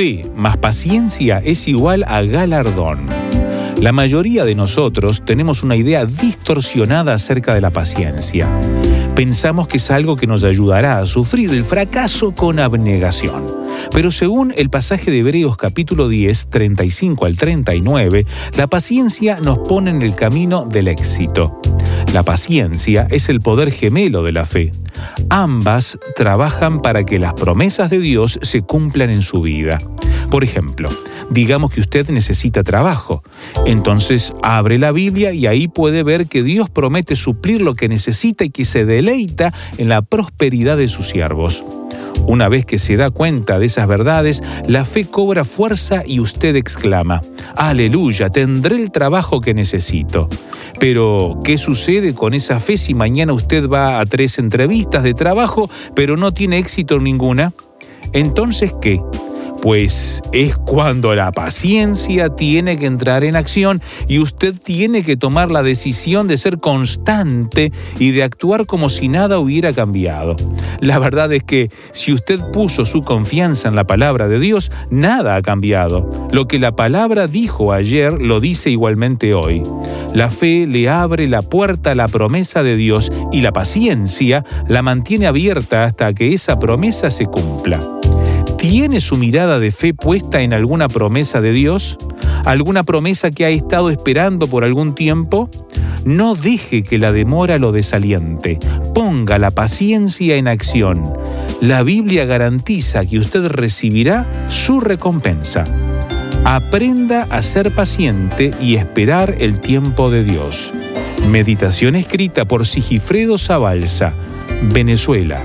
Fe más paciencia es igual a galardón. La mayoría de nosotros tenemos una idea distorsionada acerca de la paciencia. Pensamos que es algo que nos ayudará a sufrir el fracaso con abnegación. Pero según el pasaje de Hebreos capítulo 10, 35 al 39, la paciencia nos pone en el camino del éxito. La paciencia es el poder gemelo de la fe. Ambas trabajan para que las promesas de Dios se cumplan en su vida. Por ejemplo, digamos que usted necesita trabajo. Entonces abre la Biblia y ahí puede ver que Dios promete suplir lo que necesita y que se deleita en la prosperidad de sus siervos. Una vez que se da cuenta de esas verdades, la fe cobra fuerza y usted exclama, Aleluya, tendré el trabajo que necesito. Pero, ¿qué sucede con esa fe si mañana usted va a tres entrevistas de trabajo, pero no tiene éxito ninguna? Entonces, ¿qué? Pues es cuando la paciencia tiene que entrar en acción y usted tiene que tomar la decisión de ser constante y de actuar como si nada hubiera cambiado. La verdad es que si usted puso su confianza en la palabra de Dios, nada ha cambiado. Lo que la palabra dijo ayer lo dice igualmente hoy. La fe le abre la puerta a la promesa de Dios y la paciencia la mantiene abierta hasta que esa promesa se cumpla. ¿Tiene su mirada de fe puesta en alguna promesa de Dios? ¿Alguna promesa que ha estado esperando por algún tiempo? No deje que la demora lo desaliente. Ponga la paciencia en acción. La Biblia garantiza que usted recibirá su recompensa. Aprenda a ser paciente y esperar el tiempo de Dios. Meditación escrita por Sigifredo Zabalza, Venezuela,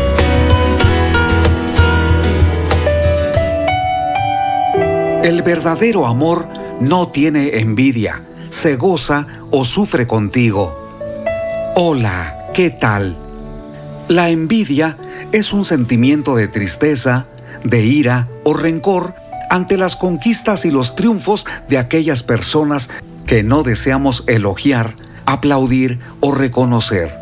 El verdadero amor no tiene envidia, se goza o sufre contigo. Hola, ¿qué tal? La envidia es un sentimiento de tristeza, de ira o rencor ante las conquistas y los triunfos de aquellas personas que no deseamos elogiar, aplaudir o reconocer.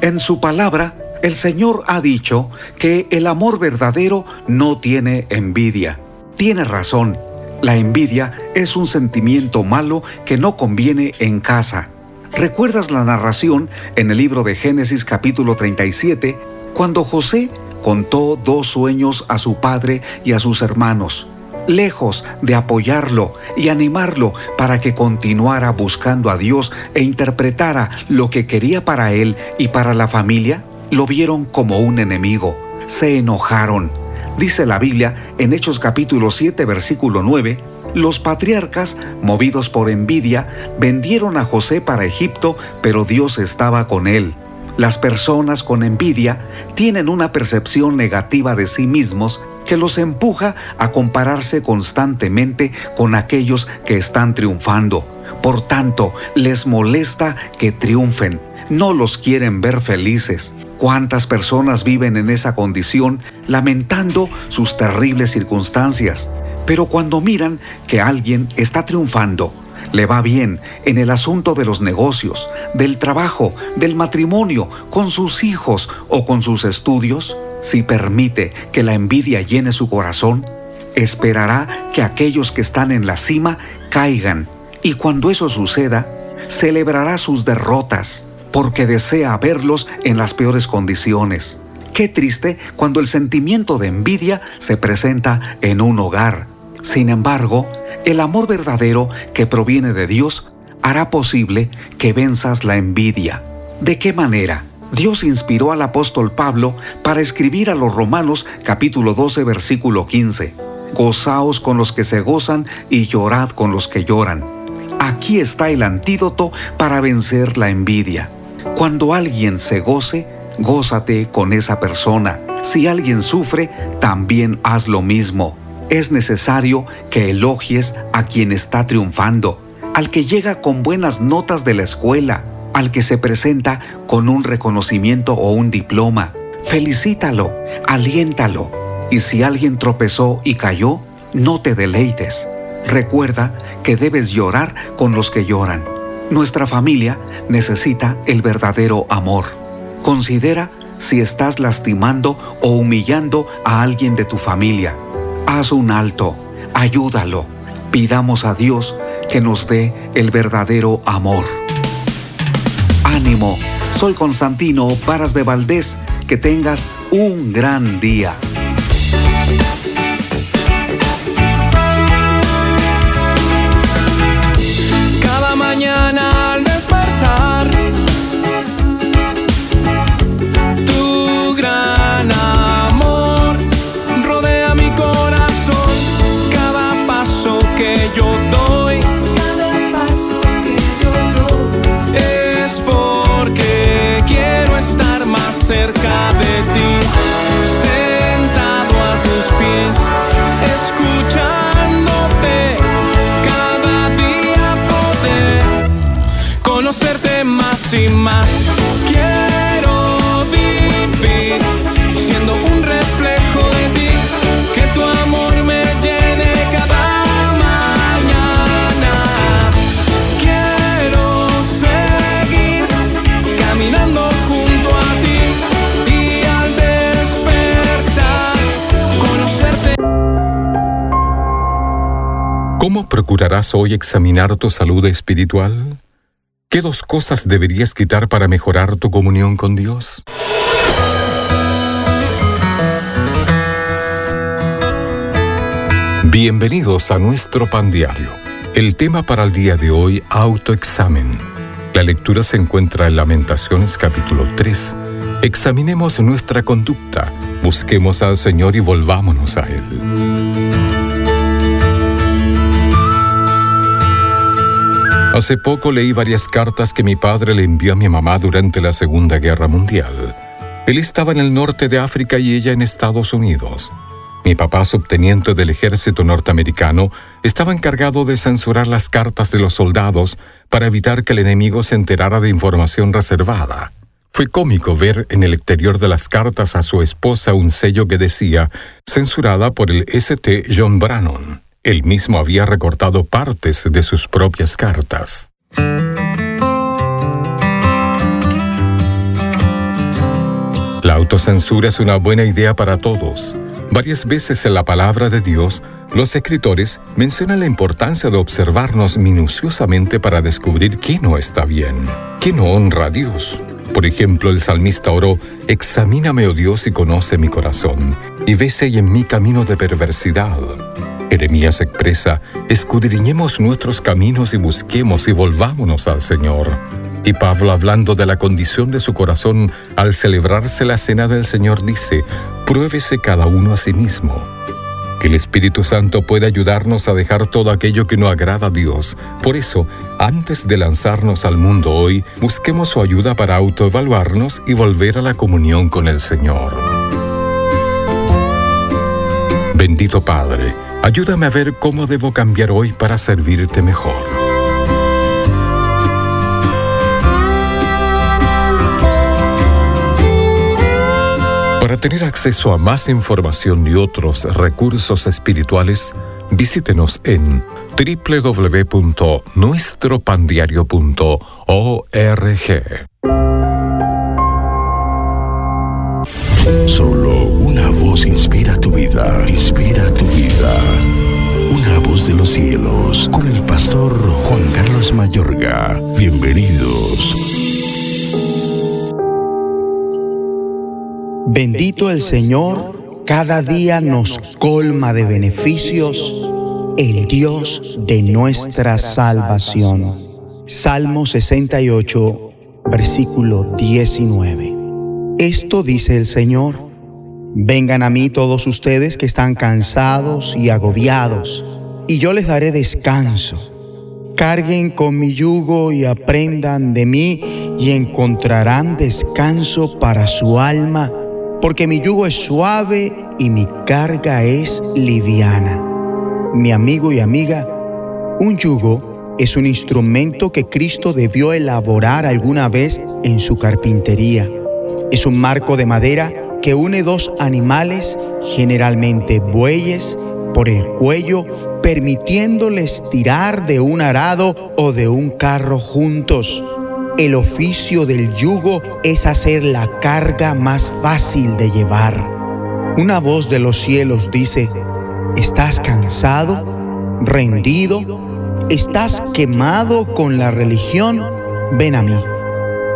En su palabra, el Señor ha dicho que el amor verdadero no tiene envidia. Tiene razón, la envidia es un sentimiento malo que no conviene en casa. ¿Recuerdas la narración en el libro de Génesis capítulo 37 cuando José contó dos sueños a su padre y a sus hermanos? Lejos de apoyarlo y animarlo para que continuara buscando a Dios e interpretara lo que quería para él y para la familia, lo vieron como un enemigo. Se enojaron Dice la Biblia en Hechos capítulo 7 versículo 9, los patriarcas, movidos por envidia, vendieron a José para Egipto, pero Dios estaba con él. Las personas con envidia tienen una percepción negativa de sí mismos que los empuja a compararse constantemente con aquellos que están triunfando. Por tanto, les molesta que triunfen, no los quieren ver felices. ¿Cuántas personas viven en esa condición lamentando sus terribles circunstancias? Pero cuando miran que alguien está triunfando, le va bien en el asunto de los negocios, del trabajo, del matrimonio, con sus hijos o con sus estudios, si permite que la envidia llene su corazón, esperará que aquellos que están en la cima caigan y cuando eso suceda, celebrará sus derrotas porque desea verlos en las peores condiciones. Qué triste cuando el sentimiento de envidia se presenta en un hogar. Sin embargo, el amor verdadero que proviene de Dios hará posible que venzas la envidia. ¿De qué manera? Dios inspiró al apóstol Pablo para escribir a los Romanos capítulo 12 versículo 15. Gozaos con los que se gozan y llorad con los que lloran. Aquí está el antídoto para vencer la envidia. Cuando alguien se goce, gózate con esa persona. Si alguien sufre, también haz lo mismo. Es necesario que elogies a quien está triunfando, al que llega con buenas notas de la escuela, al que se presenta con un reconocimiento o un diploma. Felicítalo, aliéntalo. Y si alguien tropezó y cayó, no te deleites. Recuerda que debes llorar con los que lloran. Nuestra familia necesita el verdadero amor. Considera si estás lastimando o humillando a alguien de tu familia. Haz un alto, ayúdalo. Pidamos a Dios que nos dé el verdadero amor. Ánimo, soy Constantino Varas de Valdés. Que tengas un gran día. Sin más. Quiero vivir siendo un reflejo de ti, que tu amor me llene cada mañana. Quiero seguir caminando junto a ti y al despertar conocerte. ¿Cómo procurarás hoy examinar tu salud espiritual? ¿Qué dos cosas deberías quitar para mejorar tu comunión con Dios? Bienvenidos a nuestro pan diario. El tema para el día de hoy, autoexamen. La lectura se encuentra en Lamentaciones capítulo 3. Examinemos nuestra conducta, busquemos al Señor y volvámonos a Él. Hace poco leí varias cartas que mi padre le envió a mi mamá durante la Segunda Guerra Mundial. Él estaba en el norte de África y ella en Estados Unidos. Mi papá, subteniente del ejército norteamericano, estaba encargado de censurar las cartas de los soldados para evitar que el enemigo se enterara de información reservada. Fue cómico ver en el exterior de las cartas a su esposa un sello que decía, censurada por el St. John Brannon. Él mismo había recortado partes de sus propias cartas. La autocensura es una buena idea para todos. Varias veces en la palabra de Dios, los escritores mencionan la importancia de observarnos minuciosamente para descubrir qué no está bien, qué no honra a Dios. Por ejemplo, el salmista oró, Examíname, oh Dios, y conoce mi corazón, y ve si hay en mí camino de perversidad Jeremías expresa, escudriñemos nuestros caminos y busquemos y volvámonos al Señor. Y Pablo, hablando de la condición de su corazón al celebrarse la cena del Señor, dice, pruébese cada uno a sí mismo. Que el Espíritu Santo pueda ayudarnos a dejar todo aquello que no agrada a Dios. Por eso, antes de lanzarnos al mundo hoy, busquemos su ayuda para autoevaluarnos y volver a la comunión con el Señor. Bendito Padre, Ayúdame a ver cómo debo cambiar hoy para servirte mejor. Para tener acceso a más información y otros recursos espirituales, Visítenos en www.nuestropandiario.org. Solo una voz inspira tu vida, inspira tu vida. Una voz de los cielos, con el pastor Juan Carlos Mayorga. Bienvenidos. Bendito el Señor, cada día nos colma de beneficios, el Dios de nuestra salvación. Salmo 68, versículo 19. Esto dice el Señor. Vengan a mí todos ustedes que están cansados y agobiados, y yo les daré descanso. Carguen con mi yugo y aprendan de mí y encontrarán descanso para su alma, porque mi yugo es suave y mi carga es liviana. Mi amigo y amiga, un yugo es un instrumento que Cristo debió elaborar alguna vez en su carpintería. Es un marco de madera que une dos animales, generalmente bueyes, por el cuello, permitiéndoles tirar de un arado o de un carro juntos. El oficio del yugo es hacer la carga más fácil de llevar. Una voz de los cielos dice, ¿estás cansado? ¿Rendido? ¿Estás quemado con la religión? Ven a mí.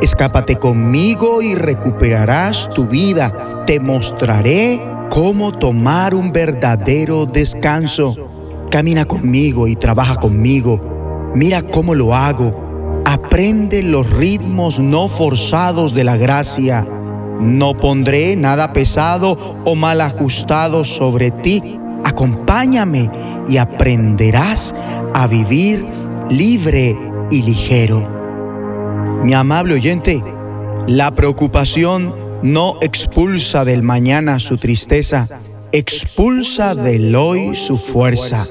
Escápate conmigo y recuperarás tu vida. Te mostraré cómo tomar un verdadero descanso. Camina conmigo y trabaja conmigo. Mira cómo lo hago. Aprende los ritmos no forzados de la gracia. No pondré nada pesado o mal ajustado sobre ti. Acompáñame y aprenderás a vivir libre y ligero. Mi amable oyente, la preocupación no expulsa del mañana su tristeza, expulsa del hoy su fuerza.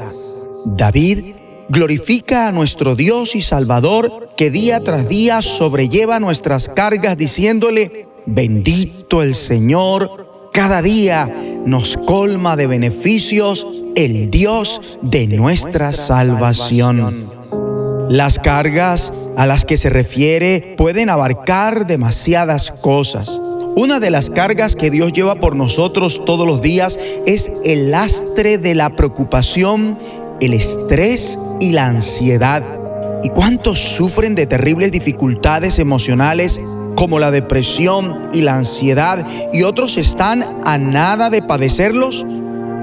David glorifica a nuestro Dios y Salvador que día tras día sobrelleva nuestras cargas diciéndole, bendito el Señor, cada día nos colma de beneficios el Dios de nuestra salvación. Las cargas a las que se refiere pueden abarcar demasiadas cosas. Una de las cargas que Dios lleva por nosotros todos los días es el lastre de la preocupación, el estrés y la ansiedad. ¿Y cuántos sufren de terribles dificultades emocionales como la depresión y la ansiedad y otros están a nada de padecerlos?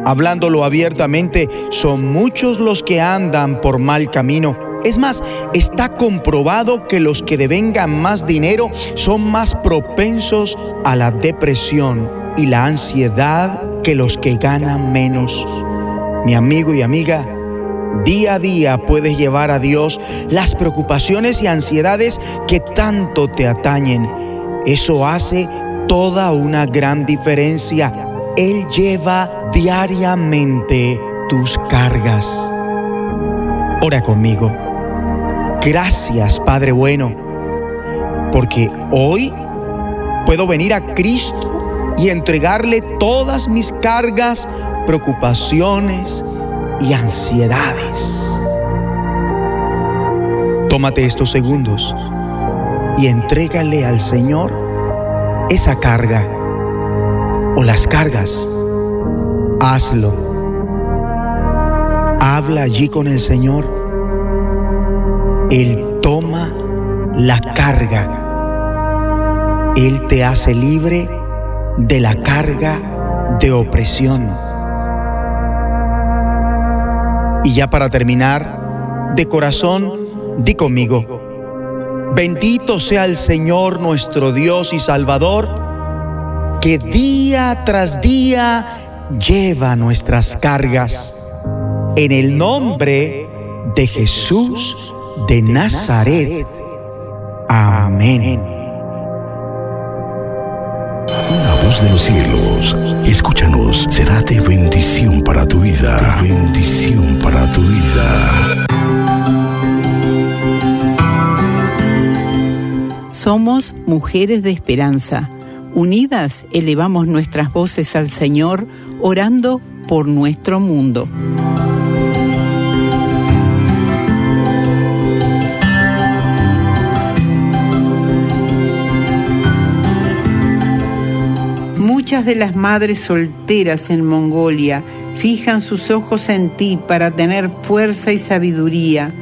Hablándolo abiertamente, son muchos los que andan por mal camino es más, está comprobado que los que devengan más dinero son más propensos a la depresión y la ansiedad que los que ganan menos. Mi amigo y amiga, día a día puedes llevar a Dios las preocupaciones y ansiedades que tanto te atañen. Eso hace toda una gran diferencia. Él lleva diariamente tus cargas. Ora conmigo. Gracias, Padre bueno, porque hoy puedo venir a Cristo y entregarle todas mis cargas, preocupaciones y ansiedades. Tómate estos segundos y entrégale al Señor esa carga o las cargas. Hazlo. Habla allí con el Señor toma la carga. Él te hace libre de la carga de opresión. Y ya para terminar, de corazón, di conmigo, bendito sea el Señor nuestro Dios y Salvador, que día tras día lleva nuestras cargas. En el nombre de Jesús de Nazaret. Amén. Una voz de los cielos, escúchanos, será de bendición para tu vida. De bendición para tu vida. Somos mujeres de esperanza. Unidas elevamos nuestras voces al Señor, orando por nuestro mundo. Muchas de las madres solteras en Mongolia fijan sus ojos en ti para tener fuerza y sabiduría.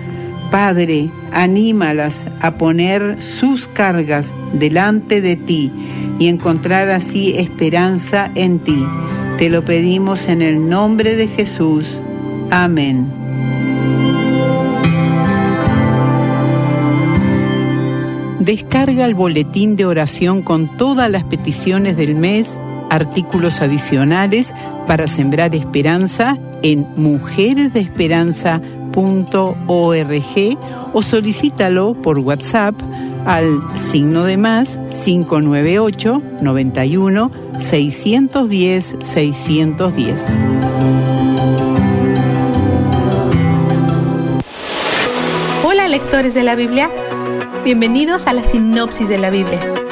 Padre, anímalas a poner sus cargas delante de ti y encontrar así esperanza en ti. Te lo pedimos en el nombre de Jesús. Amén. Descarga el boletín de oración con todas las peticiones del mes, artículos adicionales para sembrar esperanza en mujeresdeesperanza.org o solicítalo por WhatsApp al signo de más 598 91 610 610. Hola lectores de la Biblia, bienvenidos a la sinopsis de la Biblia.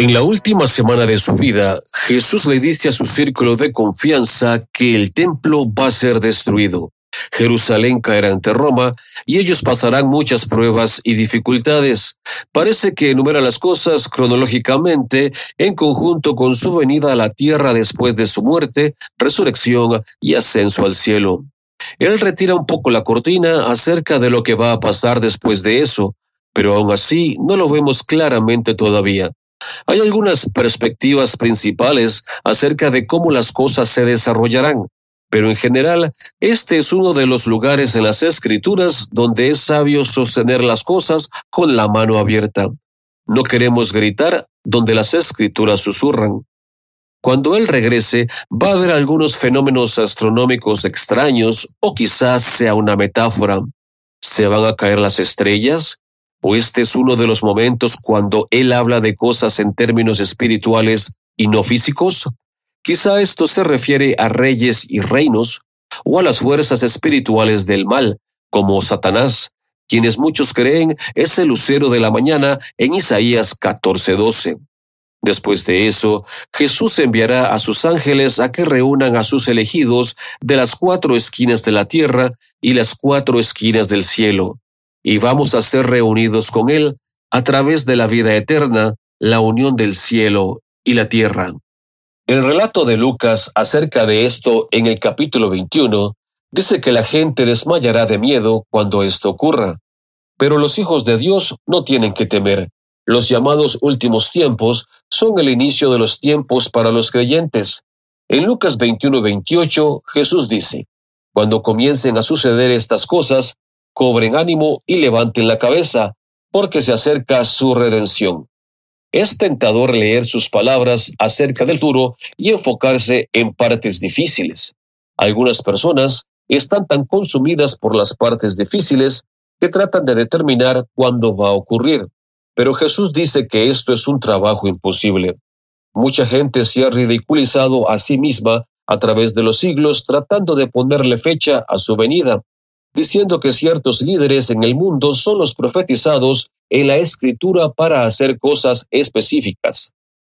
En la última semana de su vida, Jesús le dice a su círculo de confianza que el templo va a ser destruido. Jerusalén caerá ante Roma y ellos pasarán muchas pruebas y dificultades. Parece que enumera las cosas cronológicamente en conjunto con su venida a la tierra después de su muerte, resurrección y ascenso al cielo. Él retira un poco la cortina acerca de lo que va a pasar después de eso, pero aún así no lo vemos claramente todavía. Hay algunas perspectivas principales acerca de cómo las cosas se desarrollarán, pero en general este es uno de los lugares en las escrituras donde es sabio sostener las cosas con la mano abierta. No queremos gritar donde las escrituras susurran. Cuando Él regrese, va a haber algunos fenómenos astronómicos extraños o quizás sea una metáfora. ¿Se van a caer las estrellas? ¿O este es uno de los momentos cuando Él habla de cosas en términos espirituales y no físicos? Quizá esto se refiere a reyes y reinos o a las fuerzas espirituales del mal, como Satanás, quienes muchos creen es el lucero de la mañana en Isaías 14:12. Después de eso, Jesús enviará a sus ángeles a que reúnan a sus elegidos de las cuatro esquinas de la tierra y las cuatro esquinas del cielo, y vamos a ser reunidos con Él a través de la vida eterna, la unión del cielo y la tierra. El relato de Lucas acerca de esto en el capítulo 21 dice que la gente desmayará de miedo cuando esto ocurra. Pero los hijos de Dios no tienen que temer. Los llamados últimos tiempos son el inicio de los tiempos para los creyentes. En Lucas 21-28 Jesús dice, Cuando comiencen a suceder estas cosas, cobren ánimo y levanten la cabeza, porque se acerca su redención. Es tentador leer sus palabras acerca del futuro y enfocarse en partes difíciles. Algunas personas están tan consumidas por las partes difíciles que tratan de determinar cuándo va a ocurrir. Pero Jesús dice que esto es un trabajo imposible. Mucha gente se ha ridiculizado a sí misma a través de los siglos tratando de ponerle fecha a su venida, diciendo que ciertos líderes en el mundo son los profetizados en la escritura para hacer cosas específicas.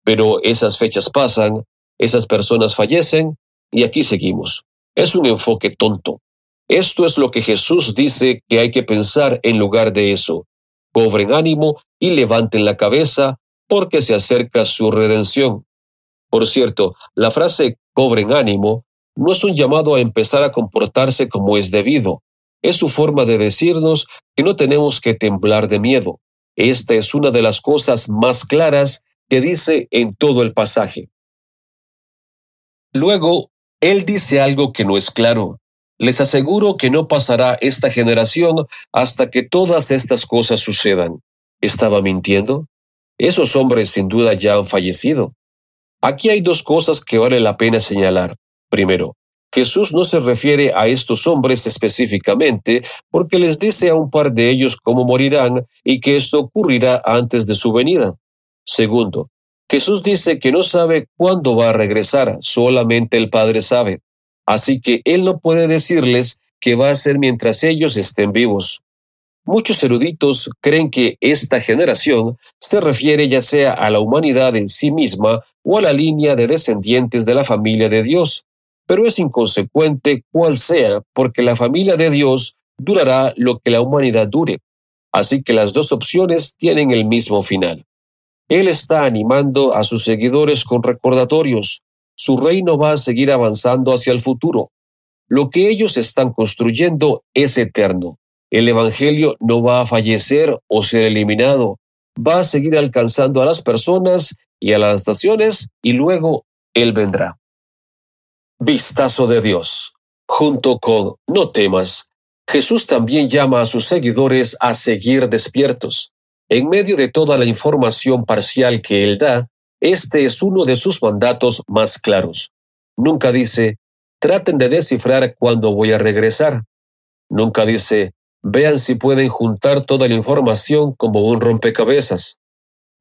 Pero esas fechas pasan, esas personas fallecen y aquí seguimos. Es un enfoque tonto. Esto es lo que Jesús dice que hay que pensar en lugar de eso. Cobren ánimo y levanten la cabeza porque se acerca su redención. Por cierto, la frase cobren ánimo no es un llamado a empezar a comportarse como es debido, es su forma de decirnos que no tenemos que temblar de miedo. Esta es una de las cosas más claras que dice en todo el pasaje. Luego, él dice algo que no es claro. Les aseguro que no pasará esta generación hasta que todas estas cosas sucedan. ¿Estaba mintiendo? Esos hombres sin duda ya han fallecido. Aquí hay dos cosas que vale la pena señalar. Primero, Jesús no se refiere a estos hombres específicamente porque les dice a un par de ellos cómo morirán y que esto ocurrirá antes de su venida. Segundo, Jesús dice que no sabe cuándo va a regresar, solamente el Padre sabe. Así que Él no puede decirles que va a ser mientras ellos estén vivos. Muchos eruditos creen que esta generación se refiere ya sea a la humanidad en sí misma o a la línea de descendientes de la familia de Dios, pero es inconsecuente cuál sea, porque la familia de Dios durará lo que la humanidad dure. así que las dos opciones tienen el mismo final. Él está animando a sus seguidores con recordatorios. Su reino va a seguir avanzando hacia el futuro. Lo que ellos están construyendo es eterno. El Evangelio no va a fallecer o ser eliminado. Va a seguir alcanzando a las personas y a las naciones y luego Él vendrá. Vistazo de Dios. Junto con No temas, Jesús también llama a sus seguidores a seguir despiertos. En medio de toda la información parcial que Él da, este es uno de sus mandatos más claros. Nunca dice, traten de descifrar cuándo voy a regresar. Nunca dice, vean si pueden juntar toda la información como un rompecabezas.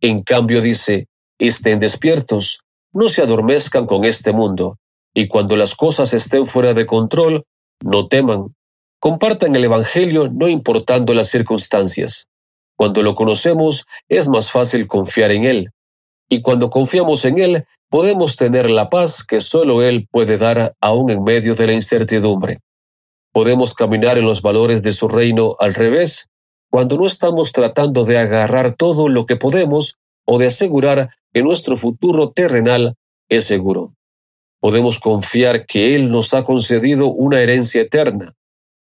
En cambio dice, estén despiertos, no se adormezcan con este mundo, y cuando las cosas estén fuera de control, no teman. Compartan el Evangelio no importando las circunstancias. Cuando lo conocemos, es más fácil confiar en Él. Y cuando confiamos en Él, podemos tener la paz que solo Él puede dar aún en medio de la incertidumbre. Podemos caminar en los valores de su reino al revés, cuando no estamos tratando de agarrar todo lo que podemos o de asegurar que nuestro futuro terrenal es seguro. Podemos confiar que Él nos ha concedido una herencia eterna.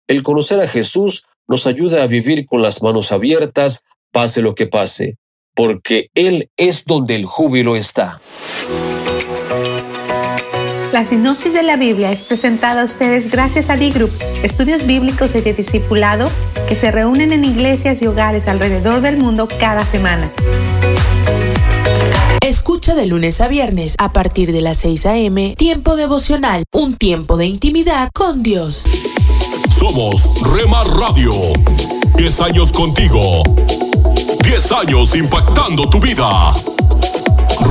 El conocer a Jesús nos ayuda a vivir con las manos abiertas, pase lo que pase, porque Él es donde el júbilo está. La sinopsis de la Biblia es presentada a ustedes gracias a D-Group, estudios bíblicos y de discipulado que se reúnen en iglesias y hogares alrededor del mundo cada semana. Escucha de lunes a viernes a partir de las 6 a.m. Tiempo devocional, un tiempo de intimidad con Dios. Somos Rema Radio. 10 años contigo. 10 años impactando tu vida.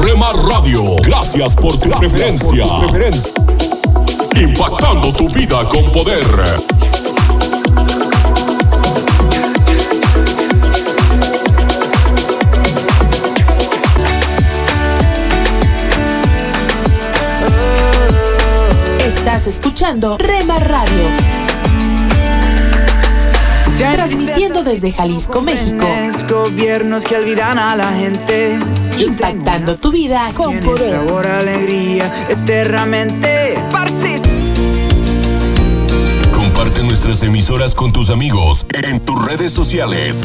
Rema Radio, gracias por tu preferencia. Impactando tu vida con poder. Estás escuchando Rema Radio. Transmitiendo desde Jalisco, México. Gobiernos que olvidan a la gente. Impactando tu vida con poder. sabor alegría eternamente. Parsis. Comparte nuestras emisoras con tus amigos en tus redes sociales.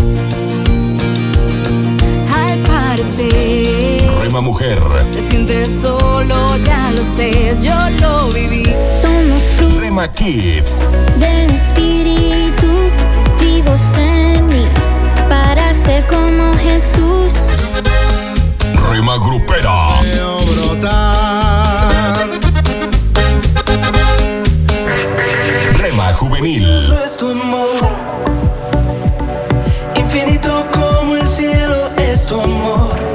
Al parecer, Rema Mujer, te sientes solo, ya lo sé, yo lo viví. Somos frutos Rema Kids, del Espíritu vivos en mí para ser como Jesús. Rema Grupera, Rema Juvenil, es tu amor, infinito como el cielo es tu amor.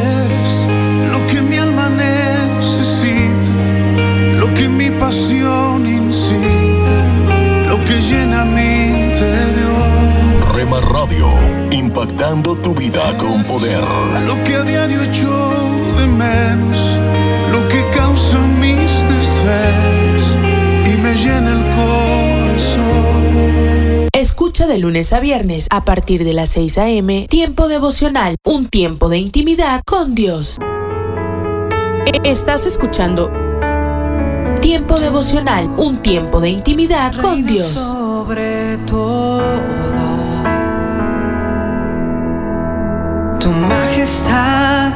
Mi interior, Rema Radio, impactando tu vida con poder. lo que a diario echo de menos, lo que causa mis desvelos y me llena el corazón. Escucha de lunes a viernes a partir de las 6 a.m. Tiempo devocional, un tiempo de intimidad con Dios. E- Estás escuchando Tiempo devocional, un tiempo de intimidad con Dios. Sobre todo, tu majestad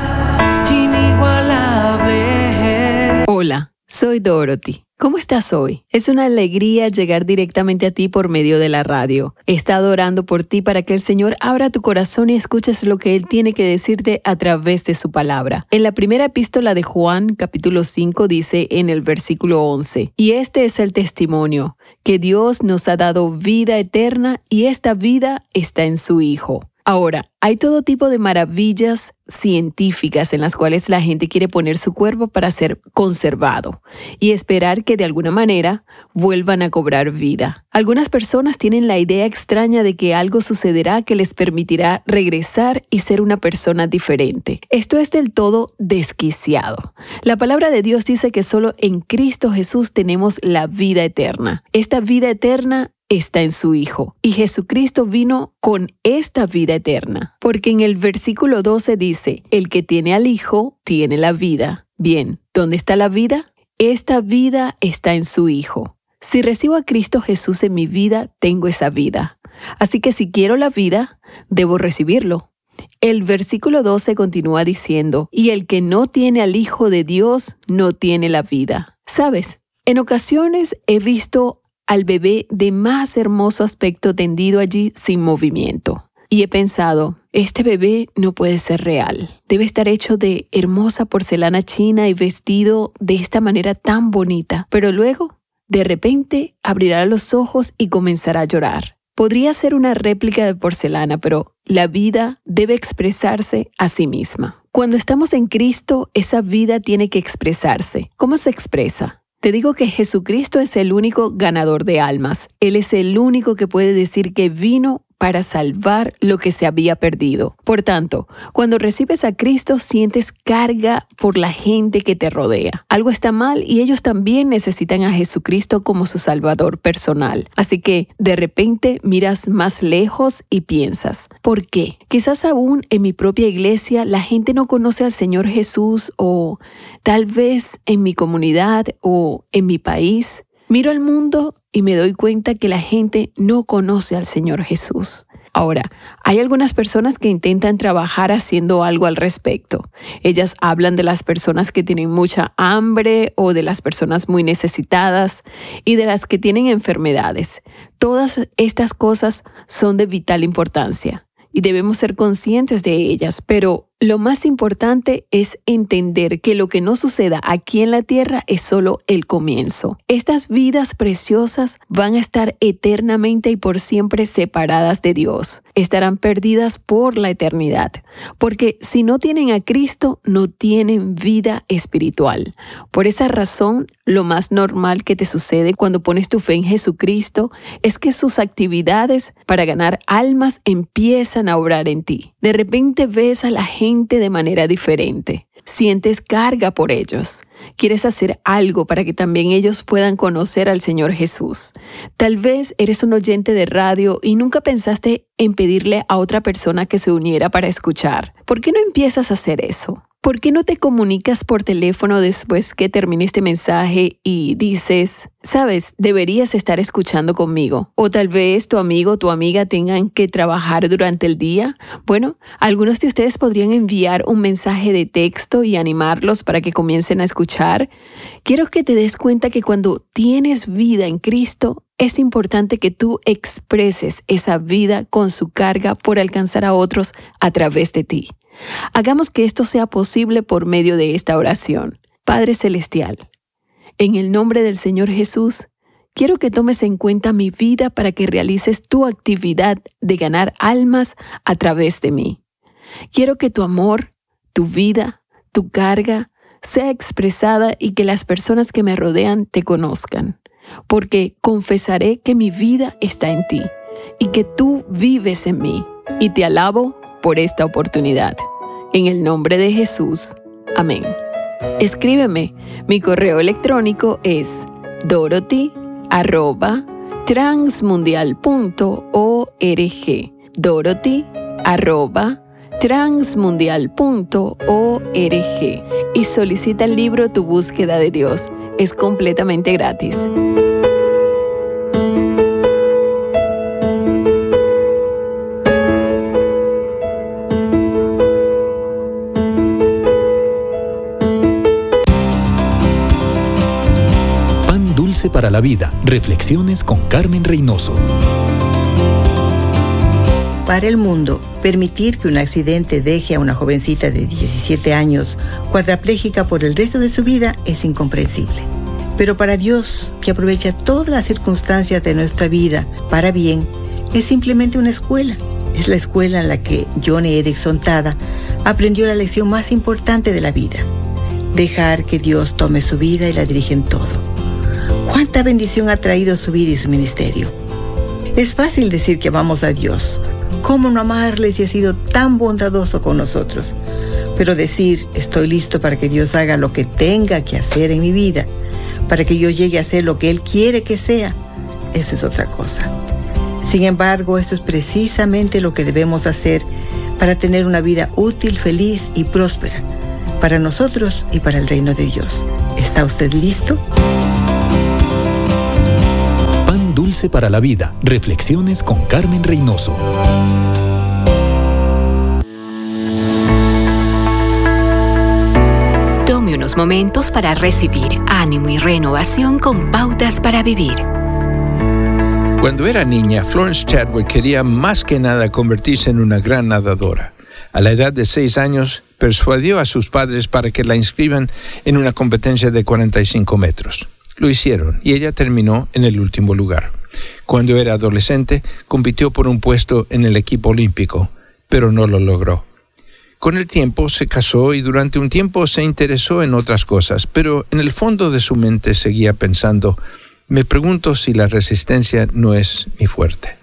inigualable. Hola, soy Dorothy. ¿Cómo estás hoy? Es una alegría llegar directamente a ti por medio de la radio. He estado orando por ti para que el Señor abra tu corazón y escuches lo que Él tiene que decirte a través de su palabra. En la primera epístola de Juan, capítulo 5, dice en el versículo 11, y este es el testimonio, que Dios nos ha dado vida eterna y esta vida está en su Hijo. Ahora, hay todo tipo de maravillas científicas en las cuales la gente quiere poner su cuerpo para ser conservado y esperar que de alguna manera vuelvan a cobrar vida. Algunas personas tienen la idea extraña de que algo sucederá que les permitirá regresar y ser una persona diferente. Esto es del todo desquiciado. La palabra de Dios dice que solo en Cristo Jesús tenemos la vida eterna. Esta vida eterna está en su Hijo. Y Jesucristo vino con esta vida eterna. Porque en el versículo 12 dice, el que tiene al Hijo tiene la vida. Bien, ¿dónde está la vida? Esta vida está en su Hijo. Si recibo a Cristo Jesús en mi vida, tengo esa vida. Así que si quiero la vida, debo recibirlo. El versículo 12 continúa diciendo, y el que no tiene al Hijo de Dios no tiene la vida. ¿Sabes? En ocasiones he visto al bebé de más hermoso aspecto tendido allí sin movimiento. Y he pensado, este bebé no puede ser real. Debe estar hecho de hermosa porcelana china y vestido de esta manera tan bonita. Pero luego, de repente, abrirá los ojos y comenzará a llorar. Podría ser una réplica de porcelana, pero la vida debe expresarse a sí misma. Cuando estamos en Cristo, esa vida tiene que expresarse. ¿Cómo se expresa? Te digo que Jesucristo es el único ganador de almas. Él es el único que puede decir que vino para salvar lo que se había perdido. Por tanto, cuando recibes a Cristo sientes carga por la gente que te rodea. Algo está mal y ellos también necesitan a Jesucristo como su Salvador personal. Así que de repente miras más lejos y piensas, ¿por qué? Quizás aún en mi propia iglesia la gente no conoce al Señor Jesús o tal vez en mi comunidad o en mi país. Miro al mundo y me doy cuenta que la gente no conoce al Señor Jesús. Ahora, hay algunas personas que intentan trabajar haciendo algo al respecto. Ellas hablan de las personas que tienen mucha hambre o de las personas muy necesitadas y de las que tienen enfermedades. Todas estas cosas son de vital importancia y debemos ser conscientes de ellas, pero lo más importante es entender que lo que no suceda aquí en la tierra es solo el comienzo. Estas vidas preciosas van a estar eternamente y por siempre separadas de Dios. Estarán perdidas por la eternidad. Porque si no tienen a Cristo, no tienen vida espiritual. Por esa razón, lo más normal que te sucede cuando pones tu fe en Jesucristo es que sus actividades para ganar almas empiezan a obrar en ti. De repente ves a la gente de manera diferente. Sientes carga por ellos. Quieres hacer algo para que también ellos puedan conocer al Señor Jesús. Tal vez eres un oyente de radio y nunca pensaste en pedirle a otra persona que se uniera para escuchar. ¿Por qué no empiezas a hacer eso? ¿Por qué no te comunicas por teléfono después que termine este mensaje y dices, sabes, deberías estar escuchando conmigo? O tal vez tu amigo o tu amiga tengan que trabajar durante el día. Bueno, algunos de ustedes podrían enviar un mensaje de texto y animarlos para que comiencen a escuchar. Quiero que te des cuenta que cuando tienes vida en Cristo, es importante que tú expreses esa vida con su carga por alcanzar a otros a través de ti. Hagamos que esto sea posible por medio de esta oración. Padre Celestial, en el nombre del Señor Jesús, quiero que tomes en cuenta mi vida para que realices tu actividad de ganar almas a través de mí. Quiero que tu amor, tu vida, tu carga sea expresada y que las personas que me rodean te conozcan, porque confesaré que mi vida está en ti y que tú vives en mí, y te alabo por esta oportunidad. En el nombre de Jesús. Amén. Escríbeme. Mi correo electrónico es dorothy@transmundial.org. Dorothy transmundial.org y solicita el libro Tu búsqueda de Dios. Es completamente gratis. para la Vida. Reflexiones con Carmen Reynoso. Para el mundo, permitir que un accidente deje a una jovencita de 17 años cuadraplégica por el resto de su vida es incomprensible. Pero para Dios, que aprovecha todas las circunstancias de nuestra vida para bien, es simplemente una escuela. Es la escuela en la que Johnny Erickson Tada aprendió la lección más importante de la vida. Dejar que Dios tome su vida y la dirige en todo. ¿Cuánta bendición ha traído su vida y su ministerio? Es fácil decir que amamos a Dios. ¿Cómo no amarle si ha sido tan bondadoso con nosotros? Pero decir, estoy listo para que Dios haga lo que tenga que hacer en mi vida, para que yo llegue a ser lo que Él quiere que sea, eso es otra cosa. Sin embargo, esto es precisamente lo que debemos hacer para tener una vida útil, feliz y próspera, para nosotros y para el reino de Dios. ¿Está usted listo? Dulce para la Vida. Reflexiones con Carmen Reynoso. Tome unos momentos para recibir ánimo y renovación con pautas para vivir. Cuando era niña, Florence Chadwick quería más que nada convertirse en una gran nadadora. A la edad de seis años, persuadió a sus padres para que la inscriban en una competencia de 45 metros. Lo hicieron y ella terminó en el último lugar. Cuando era adolescente, compitió por un puesto en el equipo olímpico pero no lo logró. Con el tiempo se casó y durante un tiempo se interesó en otras cosas, pero en el fondo de su mente seguía pensando, me pregunto si la resistencia no es mi fuerte.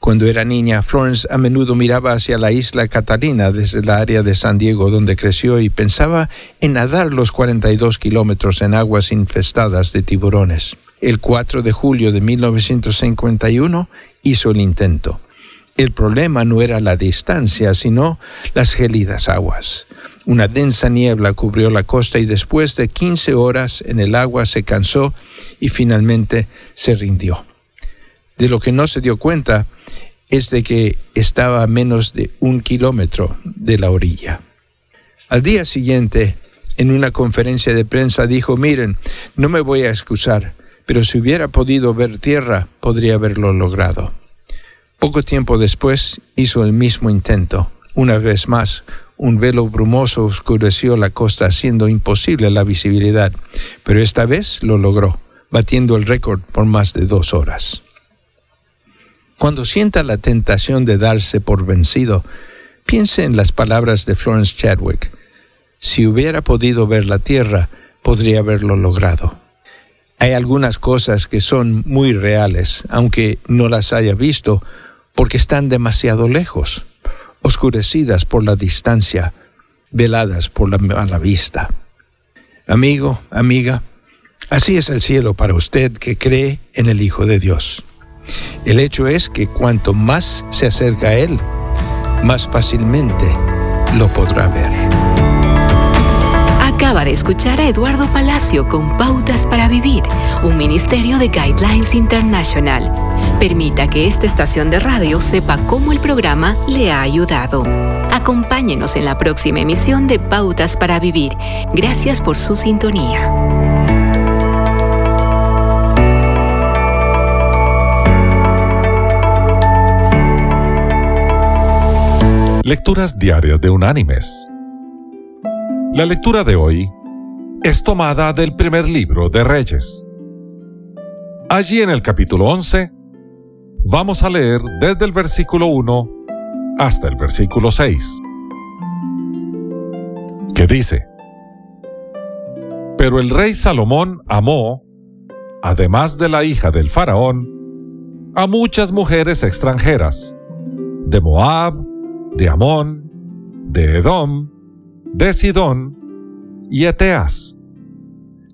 Cuando era niña, Florence a menudo miraba hacia la isla Catalina desde la área de San Diego donde creció y pensaba en nadar los 42 kilómetros en aguas infestadas de tiburones. El 4 de julio de 1951 hizo el intento. El problema no era la distancia, sino las gélidas aguas. Una densa niebla cubrió la costa y después de 15 horas en el agua se cansó y finalmente se rindió. De lo que no se dio cuenta es de que estaba a menos de un kilómetro de la orilla. Al día siguiente, en una conferencia de prensa, dijo, miren, no me voy a excusar, pero si hubiera podido ver tierra, podría haberlo logrado. Poco tiempo después hizo el mismo intento. Una vez más, un velo brumoso oscureció la costa, haciendo imposible la visibilidad, pero esta vez lo logró, batiendo el récord por más de dos horas. Cuando sienta la tentación de darse por vencido, piense en las palabras de Florence Chadwick. Si hubiera podido ver la tierra, podría haberlo logrado. Hay algunas cosas que son muy reales, aunque no las haya visto, porque están demasiado lejos, oscurecidas por la distancia, veladas por la mala vista. Amigo, amiga, así es el cielo para usted que cree en el Hijo de Dios. El hecho es que cuanto más se acerca a Él, más fácilmente lo podrá ver. Acaba de escuchar a Eduardo Palacio con Pautas para Vivir, un ministerio de Guidelines International. Permita que esta estación de radio sepa cómo el programa le ha ayudado. Acompáñenos en la próxima emisión de Pautas para Vivir. Gracias por su sintonía. Lecturas Diarias de Unánimes. La lectura de hoy es tomada del primer libro de Reyes. Allí en el capítulo 11 vamos a leer desde el versículo 1 hasta el versículo 6, que dice, Pero el rey Salomón amó, además de la hija del faraón, a muchas mujeres extranjeras, de Moab, de Amón, de Edom, de Sidón y Eteas,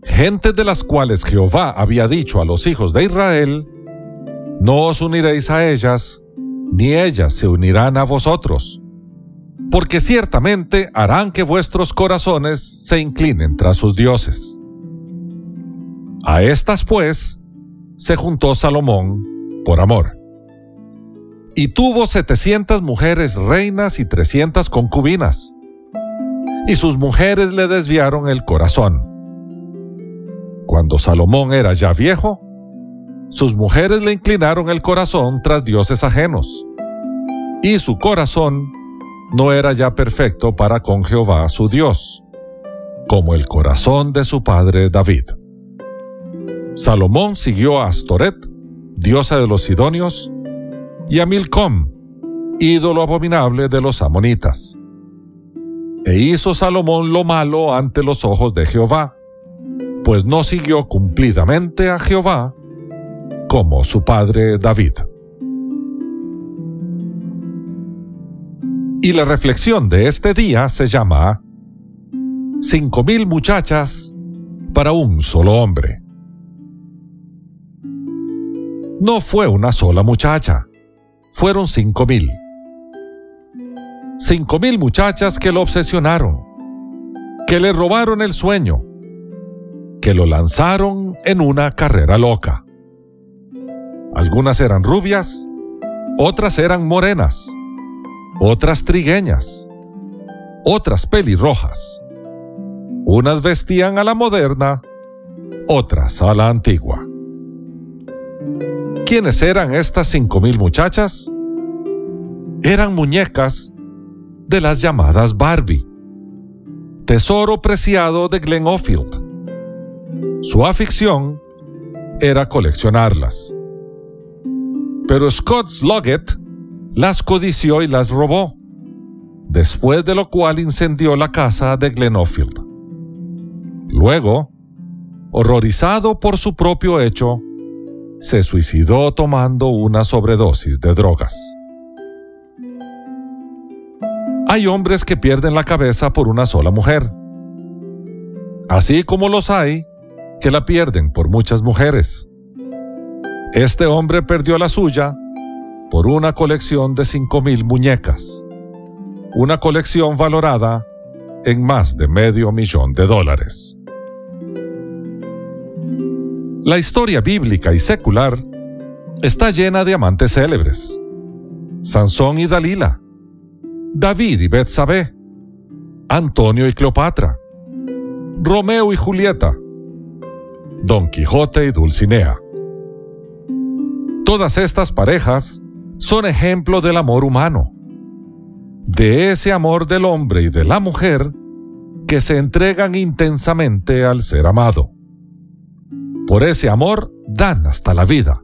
gente de las cuales Jehová había dicho a los hijos de Israel, no os uniréis a ellas, ni ellas se unirán a vosotros, porque ciertamente harán que vuestros corazones se inclinen tras sus dioses. A estas pues se juntó Salomón por amor y tuvo setecientas mujeres reinas y trescientas concubinas. Y sus mujeres le desviaron el corazón. Cuando Salomón era ya viejo, sus mujeres le inclinaron el corazón tras dioses ajenos. Y su corazón no era ya perfecto para con Jehová su Dios, como el corazón de su padre David. Salomón siguió a Astoret, diosa de los Sidonios, y a Milcom, ídolo abominable de los amonitas. E hizo Salomón lo malo ante los ojos de Jehová, pues no siguió cumplidamente a Jehová como su padre David. Y la reflexión de este día se llama Cinco mil muchachas para un solo hombre. No fue una sola muchacha, fueron cinco mil. Cinco mil muchachas que lo obsesionaron, que le robaron el sueño, que lo lanzaron en una carrera loca. Algunas eran rubias, otras eran morenas, otras trigueñas, otras pelirrojas. Unas vestían a la moderna, otras a la antigua. ¿Quiénes eran estas cinco mil muchachas? Eran muñecas de las llamadas Barbie, tesoro preciado de Glen Ofield. Su afición era coleccionarlas. Pero Scott Sloggett las codició y las robó. después de lo cual incendió la casa de Glenofield. Luego, horrorizado por su propio hecho, se suicidó tomando una sobredosis de drogas. Hay hombres que pierden la cabeza por una sola mujer, así como los hay que la pierden por muchas mujeres. Este hombre perdió la suya por una colección de 5.000 muñecas, una colección valorada en más de medio millón de dólares. La historia bíblica y secular está llena de amantes célebres. Sansón y Dalila, David y Betsabé, Antonio y Cleopatra, Romeo y Julieta, Don Quijote y Dulcinea. Todas estas parejas son ejemplo del amor humano, de ese amor del hombre y de la mujer que se entregan intensamente al ser amado. Por ese amor dan hasta la vida.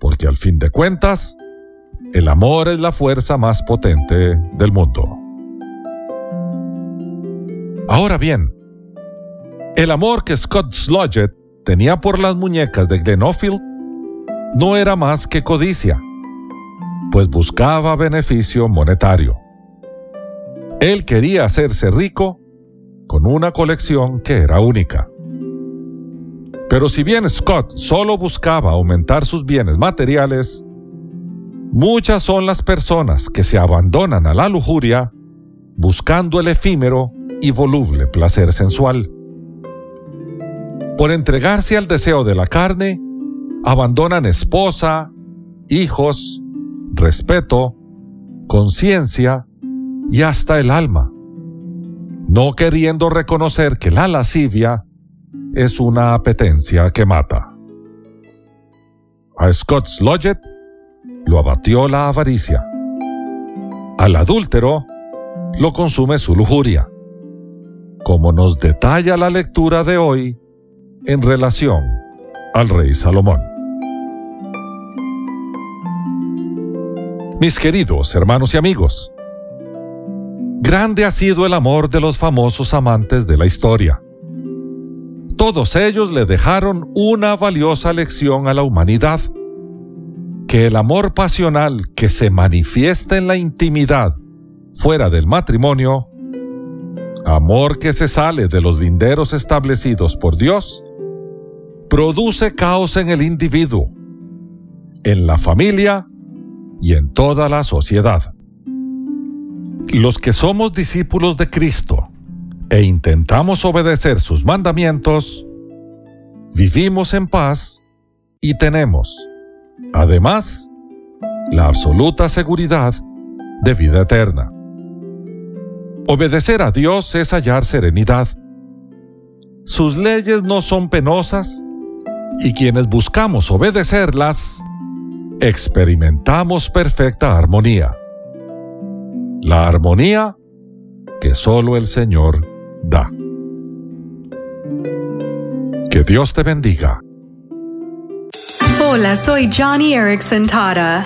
Porque al fin de cuentas, el amor es la fuerza más potente del mundo. Ahora bien, el amor que Scott Slodgett tenía por las muñecas de Glenofield no era más que codicia, pues buscaba beneficio monetario. Él quería hacerse rico con una colección que era única. Pero si bien Scott solo buscaba aumentar sus bienes materiales, muchas son las personas que se abandonan a la lujuria buscando el efímero y voluble placer sensual. Por entregarse al deseo de la carne, abandonan esposa, hijos, respeto, conciencia y hasta el alma, no queriendo reconocer que la lascivia es una apetencia que mata. A Scott Slodgett lo abatió la avaricia. Al adúltero lo consume su lujuria, como nos detalla la lectura de hoy en relación al rey Salomón. Mis queridos hermanos y amigos, grande ha sido el amor de los famosos amantes de la historia. Todos ellos le dejaron una valiosa lección a la humanidad, que el amor pasional que se manifiesta en la intimidad fuera del matrimonio, amor que se sale de los linderos establecidos por Dios, produce caos en el individuo, en la familia y en toda la sociedad. Los que somos discípulos de Cristo, e intentamos obedecer sus mandamientos, vivimos en paz y tenemos, además, la absoluta seguridad de vida eterna. Obedecer a Dios es hallar serenidad. Sus leyes no son penosas y quienes buscamos obedecerlas, experimentamos perfecta armonía. La armonía que solo el Señor da. Que Dios te bendiga. Hola, soy Johnny Erickson Tara.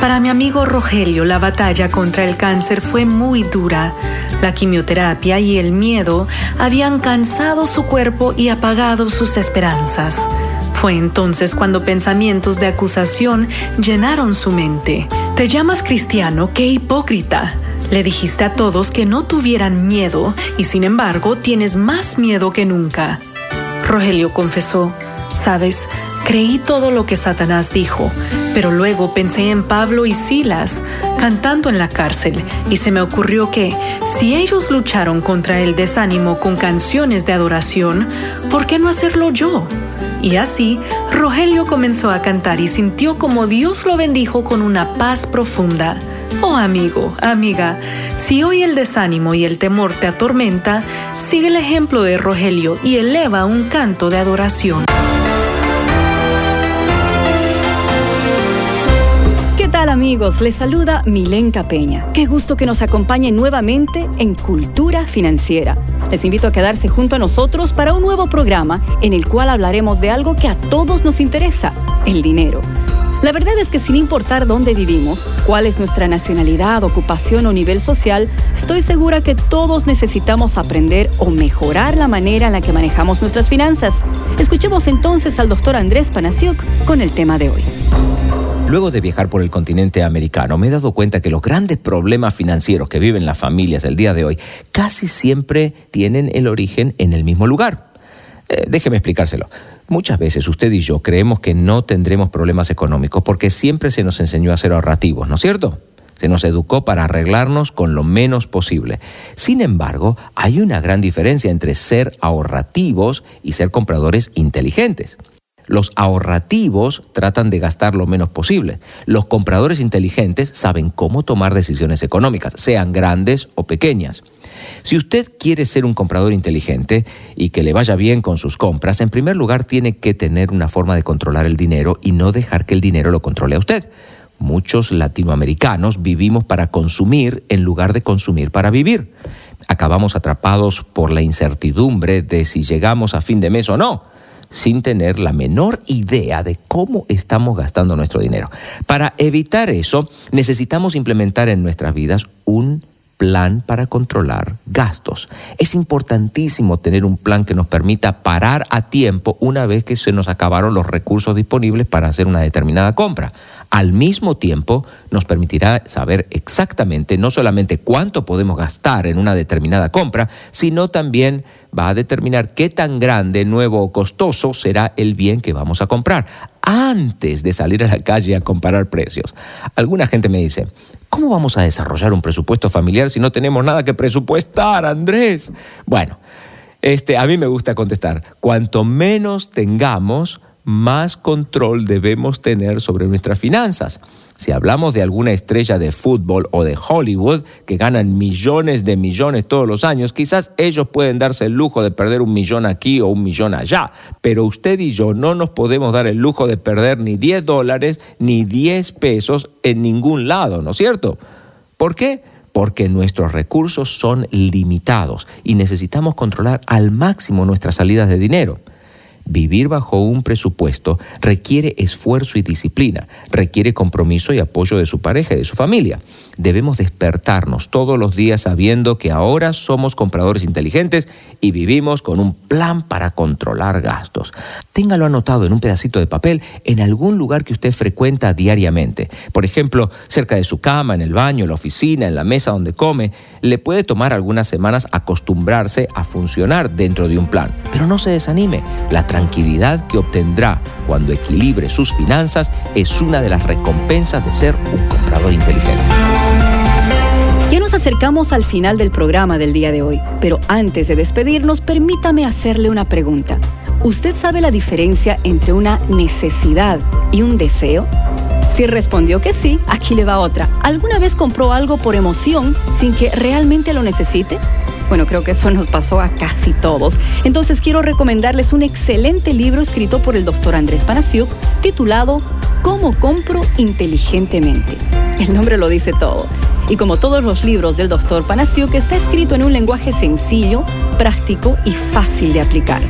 Para mi amigo Rogelio, la batalla contra el cáncer fue muy dura. La quimioterapia y el miedo habían cansado su cuerpo y apagado sus esperanzas. Fue entonces cuando pensamientos de acusación llenaron su mente. Te llamas cristiano, qué hipócrita. Le dijiste a todos que no tuvieran miedo y sin embargo tienes más miedo que nunca. Rogelio confesó, sabes, creí todo lo que Satanás dijo, pero luego pensé en Pablo y Silas cantando en la cárcel y se me ocurrió que si ellos lucharon contra el desánimo con canciones de adoración, ¿por qué no hacerlo yo? Y así, Rogelio comenzó a cantar y sintió como Dios lo bendijo con una paz profunda. Oh amigo, amiga, si hoy el desánimo y el temor te atormenta, sigue el ejemplo de Rogelio y eleva un canto de adoración. ¿Qué tal amigos? Les saluda Milenka Peña. Qué gusto que nos acompañen nuevamente en Cultura Financiera. Les invito a quedarse junto a nosotros para un nuevo programa en el cual hablaremos de algo que a todos nos interesa, el dinero. La verdad es que sin importar dónde vivimos, cuál es nuestra nacionalidad, ocupación o nivel social, estoy segura que todos necesitamos aprender o mejorar la manera en la que manejamos nuestras finanzas. Escuchemos entonces al doctor Andrés Panasiuk con el tema de hoy. Luego de viajar por el continente americano, me he dado cuenta que los grandes problemas financieros que viven las familias el día de hoy casi siempre tienen el origen en el mismo lugar. Eh, déjeme explicárselo. Muchas veces usted y yo creemos que no tendremos problemas económicos porque siempre se nos enseñó a ser ahorrativos, ¿no es cierto? Se nos educó para arreglarnos con lo menos posible. Sin embargo, hay una gran diferencia entre ser ahorrativos y ser compradores inteligentes. Los ahorrativos tratan de gastar lo menos posible. Los compradores inteligentes saben cómo tomar decisiones económicas, sean grandes o pequeñas. Si usted quiere ser un comprador inteligente y que le vaya bien con sus compras, en primer lugar tiene que tener una forma de controlar el dinero y no dejar que el dinero lo controle a usted. Muchos latinoamericanos vivimos para consumir en lugar de consumir para vivir. Acabamos atrapados por la incertidumbre de si llegamos a fin de mes o no sin tener la menor idea de cómo estamos gastando nuestro dinero. Para evitar eso, necesitamos implementar en nuestras vidas un plan para controlar gastos. Es importantísimo tener un plan que nos permita parar a tiempo una vez que se nos acabaron los recursos disponibles para hacer una determinada compra. Al mismo tiempo, nos permitirá saber exactamente no solamente cuánto podemos gastar en una determinada compra, sino también va a determinar qué tan grande, nuevo o costoso será el bien que vamos a comprar antes de salir a la calle a comparar precios. Alguna gente me dice, ¿Cómo vamos a desarrollar un presupuesto familiar si no tenemos nada que presupuestar, Andrés? Bueno, este, a mí me gusta contestar, cuanto menos tengamos, más control debemos tener sobre nuestras finanzas. Si hablamos de alguna estrella de fútbol o de Hollywood que ganan millones de millones todos los años, quizás ellos pueden darse el lujo de perder un millón aquí o un millón allá, pero usted y yo no nos podemos dar el lujo de perder ni 10 dólares ni 10 pesos en ningún lado, ¿no es cierto? ¿Por qué? Porque nuestros recursos son limitados y necesitamos controlar al máximo nuestras salidas de dinero. Vivir bajo un presupuesto requiere esfuerzo y disciplina, requiere compromiso y apoyo de su pareja y de su familia. Debemos despertarnos todos los días sabiendo que ahora somos compradores inteligentes y vivimos con un plan para controlar gastos. Téngalo anotado en un pedacito de papel en algún lugar que usted frecuenta diariamente. Por ejemplo, cerca de su cama, en el baño, en la oficina, en la mesa donde come. Le puede tomar algunas semanas acostumbrarse a funcionar dentro de un plan. Pero no se desanime. La tranquilidad que obtendrá cuando equilibre sus finanzas es una de las recompensas de ser un comprador inteligente. Acercamos al final del programa del día de hoy, pero antes de despedirnos, permítame hacerle una pregunta. ¿Usted sabe la diferencia entre una necesidad y un deseo? Si respondió que sí, aquí le va otra. ¿Alguna vez compró algo por emoción sin que realmente lo necesite? Bueno, creo que eso nos pasó a casi todos. Entonces quiero recomendarles un excelente libro escrito por el doctor Andrés Panasiuk titulado ¿Cómo compro inteligentemente? El nombre lo dice todo. Y como todos los libros del doctor Panasiuk, está escrito en un lenguaje sencillo, práctico y fácil de aplicar.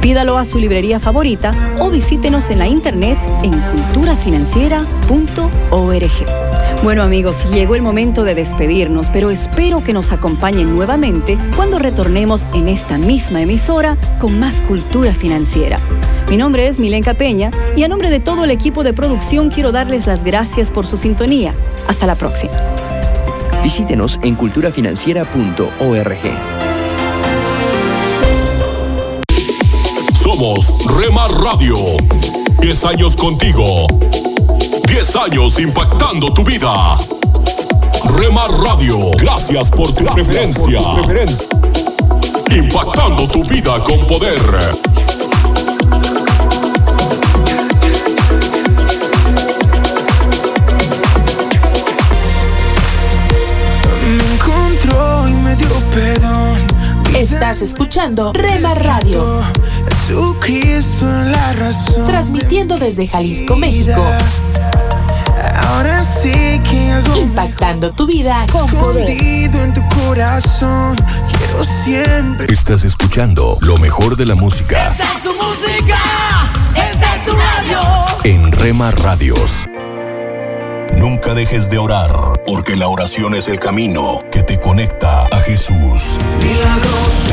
Pídalo a su librería favorita o visítenos en la internet en culturafinanciera.org. Bueno amigos, llegó el momento de despedirnos, pero espero que nos acompañen nuevamente cuando retornemos en esta misma emisora con más cultura financiera. Mi nombre es Milenka Peña y a nombre de todo el equipo de producción quiero darles las gracias por su sintonía. Hasta la próxima. Visítenos en culturafinanciera.org. Somos Rema Radio. 10 años contigo. 10 años impactando tu vida. Rema Radio, gracias por tu preferencia. Impactando tu vida con poder. Estás escuchando Rema Radio. Jesucristo es la razón. Transmitiendo desde Jalisco, México. Ahora sí que hago Impactando tu vida con poder. escondido en tu corazón. Quiero siempre. Estás escuchando lo mejor de la música tu música, esta es tu radio. en Rema Radios. Nunca dejes de orar, porque la oración es el camino que te conecta a Jesús. Milagroso,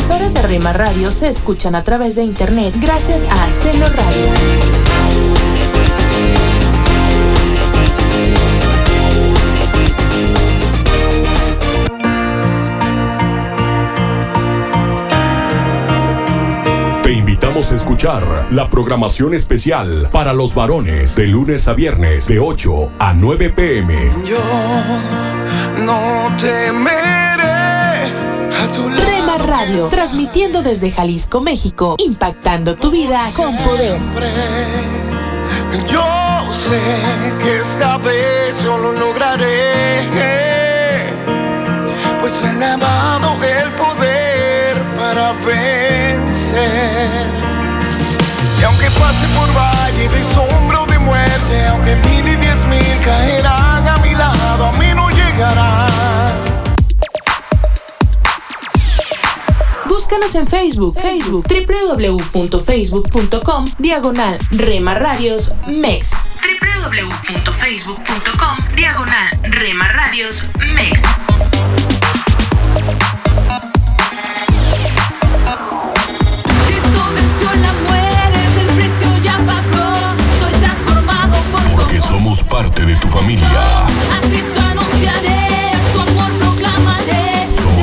Rima Radio se escuchan a través de internet gracias a Celo Radio. Te invitamos a escuchar la programación especial para los varones de lunes a viernes de 8 a 9 pm. Yo no temeré Radio, transmitiendo desde Jalisco, México, impactando tu vida con poder. Yo sé que esta vez yo lo lograré. Pues he dado el poder para vencer. Y aunque pase por valle de sombra o de muerte, aunque mil y diez mil caerán a mi lado, a mí no llegarán. Búscanos en Facebook, Facebook, www.facebook.com, diagonal Rema Radios MEX. www.facebook.com, diagonal Rema Radios MEX. Porque somos parte de tu familia. A Cristo anunciaré.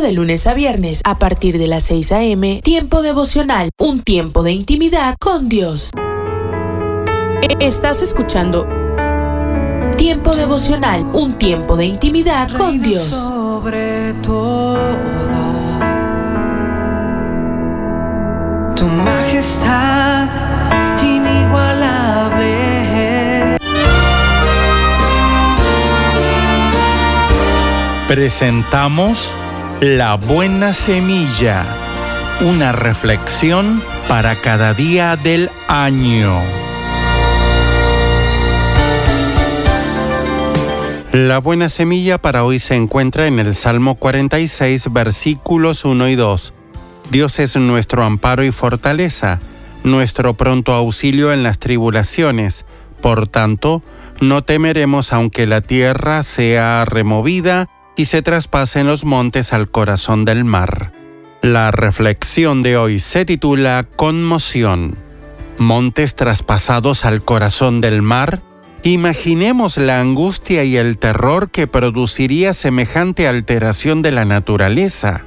Escucha de lunes a viernes a partir de las 6 a.m. Tiempo devocional, un tiempo de intimidad con Dios. Estás escuchando Tiempo devocional, un tiempo de intimidad con Dios. sobre todo. Tu majestad inigualable. Presentamos La Buena Semilla, una reflexión para cada día del año. La buena semilla para hoy se encuentra en el Salmo 46, versículos 1 y 2. Dios es nuestro amparo y fortaleza, nuestro pronto auxilio en las tribulaciones. Por tanto, no temeremos aunque la tierra sea removida y se traspasen los montes al corazón del mar. La reflexión de hoy se titula Conmoción. Montes traspasados al corazón del mar. Imaginemos la angustia y el terror que produciría semejante alteración de la naturaleza.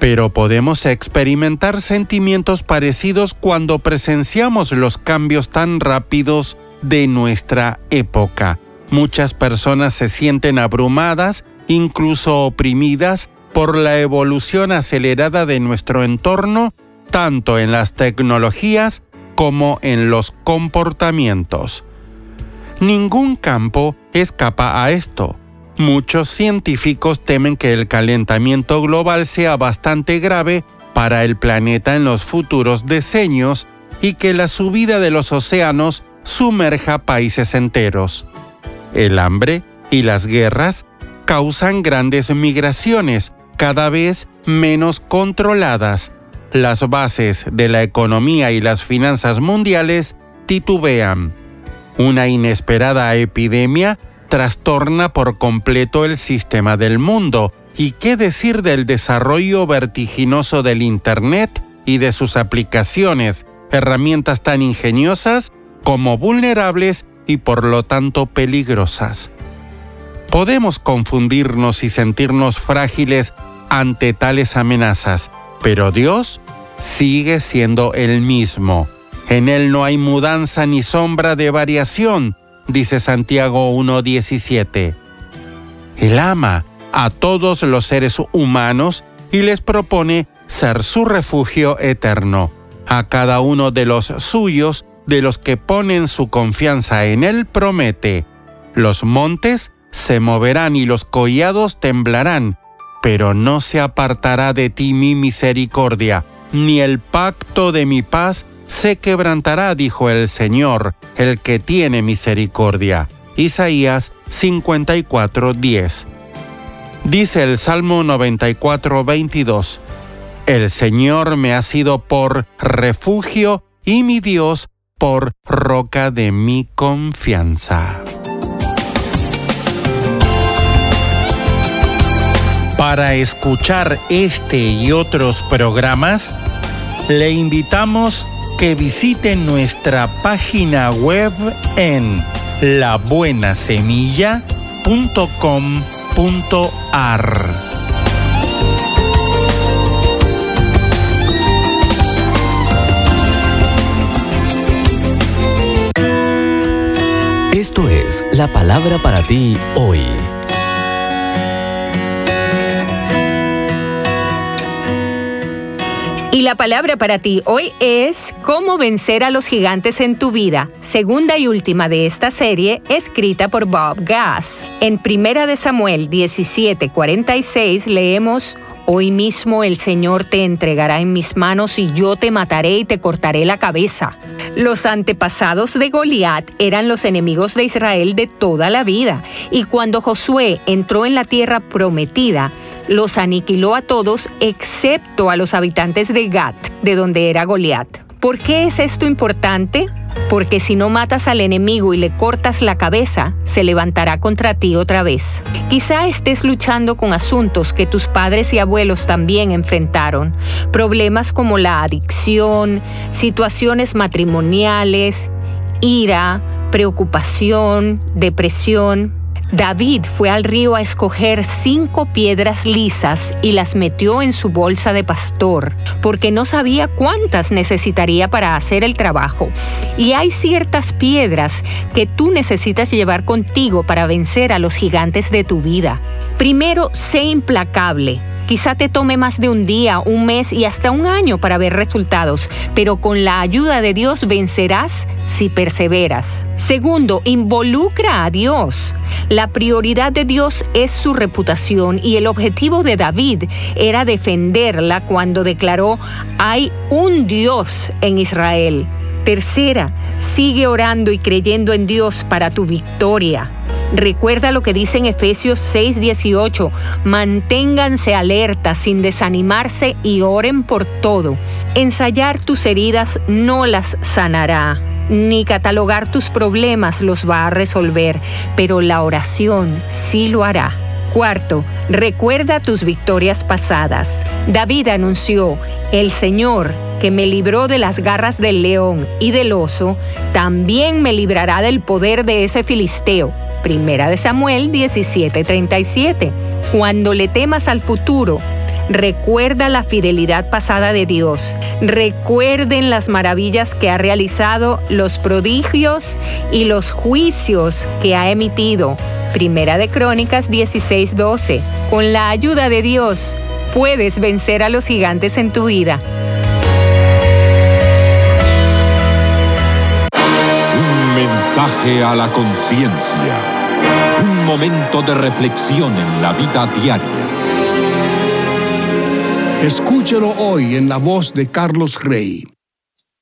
Pero podemos experimentar sentimientos parecidos cuando presenciamos los cambios tan rápidos de nuestra época. Muchas personas se sienten abrumadas, incluso oprimidas, por la evolución acelerada de nuestro entorno, tanto en las tecnologías como en los comportamientos. Ningún campo escapa a esto. Muchos científicos temen que el calentamiento global sea bastante grave para el planeta en los futuros decenios y que la subida de los océanos sumerja países enteros. El hambre y las guerras causan grandes migraciones, cada vez menos controladas. Las bases de la economía y las finanzas mundiales titubean. Una inesperada epidemia trastorna por completo el sistema del mundo. ¿Y qué decir del desarrollo vertiginoso del Internet y de sus aplicaciones, herramientas tan ingeniosas como vulnerables y por lo tanto peligrosas. Podemos confundirnos y sentirnos frágiles ante tales amenazas, pero Dios sigue siendo el mismo. En Él no hay mudanza ni sombra de variación, dice Santiago 1.17. Él ama a todos los seres humanos y les propone ser su refugio eterno. A cada uno de los suyos, de los que ponen su confianza en Él, promete, los montes se moverán y los collados temblarán, pero no se apartará de ti mi misericordia, ni el pacto de mi paz se quebrantará, dijo el Señor, el que tiene misericordia. Isaías 54:10. Dice el Salmo 94:22. El Señor me ha sido por refugio y mi Dios por roca de mi confianza. Para escuchar este y otros programas, le invitamos que visite nuestra página web en labuenasemilla.com.ar. Esto es la palabra para ti hoy. Y la palabra para ti hoy es Cómo vencer a los gigantes en tu vida, segunda y última de esta serie, escrita por Bob Gass. En Primera de Samuel 17:46 leemos Hoy mismo el Señor te entregará en mis manos y yo te mataré y te cortaré la cabeza. Los antepasados de Goliat eran los enemigos de Israel de toda la vida, y cuando Josué entró en la tierra prometida, los aniquiló a todos excepto a los habitantes de Gat, de donde era Goliat. ¿Por qué es esto importante? Porque si no matas al enemigo y le cortas la cabeza, se levantará contra ti otra vez. Quizá estés luchando con asuntos que tus padres y abuelos también enfrentaron. Problemas como la adicción, situaciones matrimoniales, ira, preocupación, depresión, David fue al río a escoger cinco piedras lisas y las metió en su bolsa de pastor, porque no sabía cuántas necesitaría para hacer el trabajo. Y hay ciertas piedras que tú necesitas llevar contigo para vencer a los gigantes de tu vida. Primero, sé implacable. Quizá te tome más de un día, un mes y hasta un año para ver resultados, pero con la ayuda de Dios vencerás si perseveras. Segundo, involucra a Dios. La prioridad de Dios es su reputación y el objetivo de David era defenderla cuando declaró, hay un Dios en Israel. Tercera, sigue orando y creyendo en Dios para tu victoria. Recuerda lo que dice en Efesios 6:18, manténganse alerta sin desanimarse y oren por todo. Ensayar tus heridas no las sanará, ni catalogar tus problemas los va a resolver, pero la oración sí lo hará. Cuarto, recuerda tus victorias pasadas. David anunció, el Señor, que me libró de las garras del león y del oso, también me librará del poder de ese filisteo. Primera de Samuel 17:37. Cuando le temas al futuro, recuerda la fidelidad pasada de Dios. Recuerden las maravillas que ha realizado, los prodigios y los juicios que ha emitido. Primera de Crónicas 16:12. Con la ayuda de Dios, puedes vencer a los gigantes en tu vida. Mensaje a la conciencia. Un momento de reflexión en la vida diaria. Escúchelo hoy en la voz de Carlos Rey.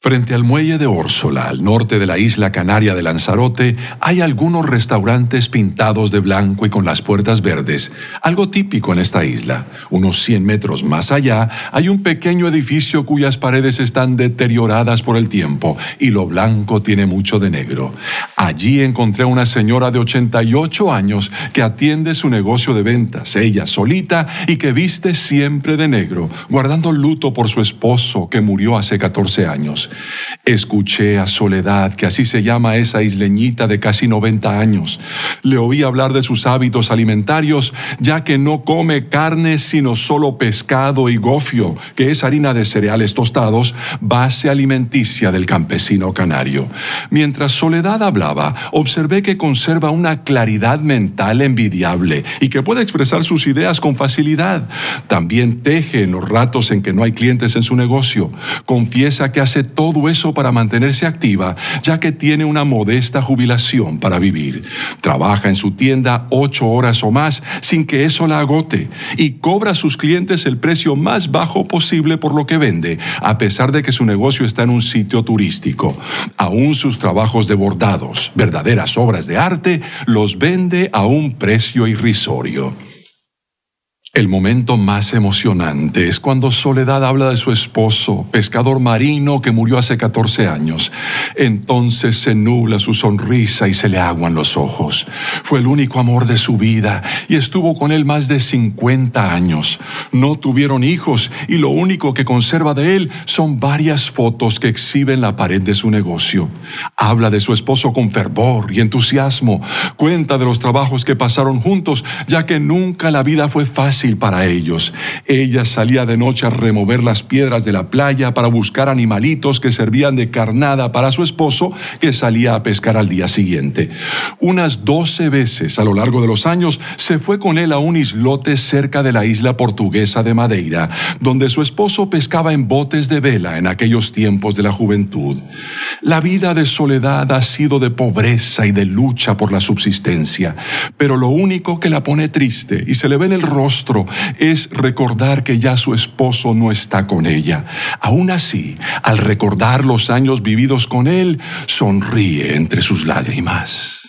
Frente al muelle de Órsola, al norte de la isla canaria de Lanzarote, hay algunos restaurantes pintados de blanco y con las puertas verdes, algo típico en esta isla. Unos 100 metros más allá hay un pequeño edificio cuyas paredes están deterioradas por el tiempo y lo blanco tiene mucho de negro. Allí encontré a una señora de 88 años que atiende su negocio de ventas, ella solita y que viste siempre de negro, guardando luto por su esposo que murió hace 14 años. Escuché a Soledad, que así se llama esa isleñita de casi 90 años. Le oí hablar de sus hábitos alimentarios, ya que no come carne sino solo pescado y gofio, que es harina de cereales tostados, base alimenticia del campesino canario. Mientras Soledad hablaba, observé que conserva una claridad mental envidiable y que puede expresar sus ideas con facilidad. También teje en los ratos en que no hay clientes en su negocio. Confiesa que hace todo eso para mantenerse activa, ya que tiene una modesta jubilación para vivir. Trabaja en su tienda ocho horas o más sin que eso la agote y cobra a sus clientes el precio más bajo posible por lo que vende, a pesar de que su negocio está en un sitio turístico. Aún sus trabajos de bordados, verdaderas obras de arte, los vende a un precio irrisorio. El momento más emocionante es cuando Soledad habla de su esposo, pescador marino que murió hace 14 años. Entonces se nubla su sonrisa y se le aguan los ojos. Fue el único amor de su vida y estuvo con él más de 50 años. No tuvieron hijos y lo único que conserva de él son varias fotos que exhiben la pared de su negocio. Habla de su esposo con fervor y entusiasmo. Cuenta de los trabajos que pasaron juntos, ya que nunca la vida fue fácil para ellos. Ella salía de noche a remover las piedras de la playa para buscar animalitos que servían de carnada para su esposo, que salía a pescar al día siguiente. Unas doce veces a lo largo de los años se fue con él a un islote cerca de la isla portuguesa de Madeira, donde su esposo pescaba en botes de vela en aquellos tiempos de la juventud. La vida de soledad ha sido de pobreza y de lucha por la subsistencia, pero lo único que la pone triste y se le ve en el es recordar que ya su esposo no está con ella. Aún así, al recordar los años vividos con él, sonríe entre sus lágrimas.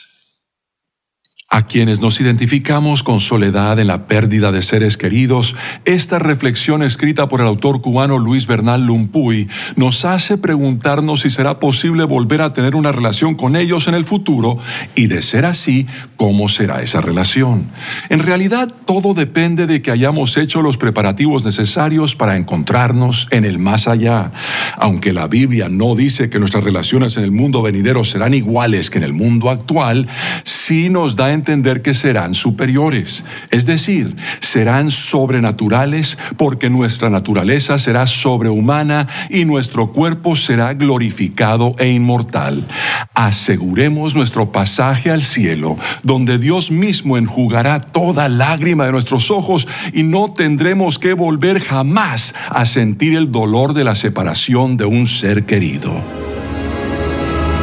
A quienes nos identificamos con soledad en la pérdida de seres queridos, esta reflexión escrita por el autor cubano Luis Bernal Lumpuy nos hace preguntarnos si será posible volver a tener una relación con ellos en el futuro y de ser así, cómo será esa relación. En realidad, todo depende de que hayamos hecho los preparativos necesarios para encontrarnos en el más allá. Aunque la Biblia no dice que nuestras relaciones en el mundo venidero serán iguales que en el mundo actual, sí nos da entender que serán superiores, es decir, serán sobrenaturales porque nuestra naturaleza será sobrehumana y nuestro cuerpo será glorificado e inmortal. Aseguremos nuestro pasaje al cielo, donde Dios mismo enjugará toda lágrima de nuestros ojos y no tendremos que volver jamás a sentir el dolor de la separación de un ser querido.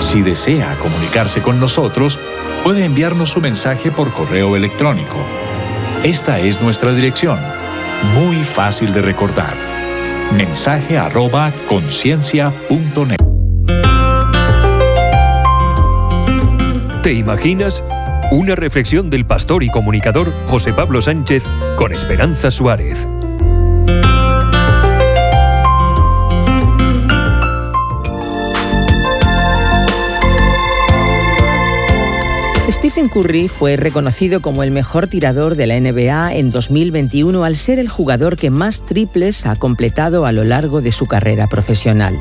Si desea comunicarse con nosotros, puede enviarnos su mensaje por correo electrónico. Esta es nuestra dirección, muy fácil de recordar. Mensaje arroba conciencia.net. ¿Te imaginas? Una reflexión del pastor y comunicador José Pablo Sánchez con Esperanza Suárez. Stephen Curry fue reconocido como el mejor tirador de la NBA en 2021 al ser el jugador que más triples ha completado a lo largo de su carrera profesional.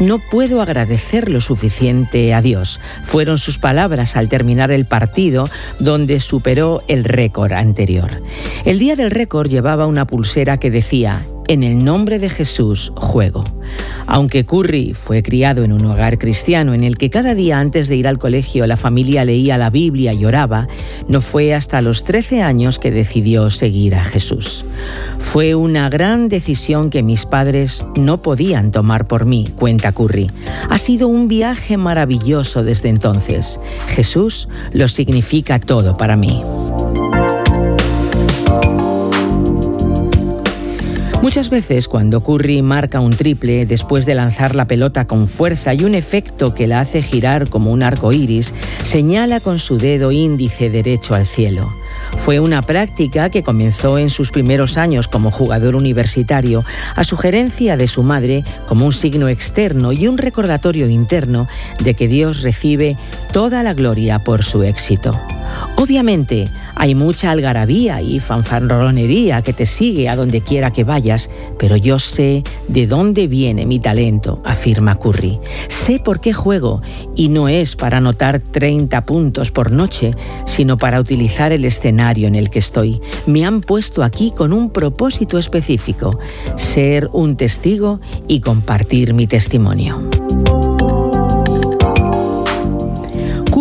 No puedo agradecer lo suficiente a Dios. Fueron sus palabras al terminar el partido donde superó el récord anterior. El día del récord llevaba una pulsera que decía, en el nombre de Jesús juego. Aunque Curry fue criado en un hogar cristiano en el que cada día antes de ir al colegio la familia leía la Biblia y oraba, no fue hasta los 13 años que decidió seguir a Jesús. Fue una gran decisión que mis padres no podían tomar por mí, Curry. Ha sido un viaje maravilloso desde entonces. Jesús lo significa todo para mí. Muchas veces cuando Curry marca un triple después de lanzar la pelota con fuerza y un efecto que la hace girar como un arco iris, señala con su dedo índice derecho al cielo. Fue una práctica que comenzó en sus primeros años como jugador universitario a sugerencia de su madre como un signo externo y un recordatorio interno de que Dios recibe toda la gloria por su éxito. Obviamente, hay mucha algarabía y fanfarronería que te sigue a donde quiera que vayas, pero yo sé de dónde viene mi talento, afirma Curry. Sé por qué juego y no es para anotar 30 puntos por noche, sino para utilizar el escenario en el que estoy. Me han puesto aquí con un propósito específico, ser un testigo y compartir mi testimonio.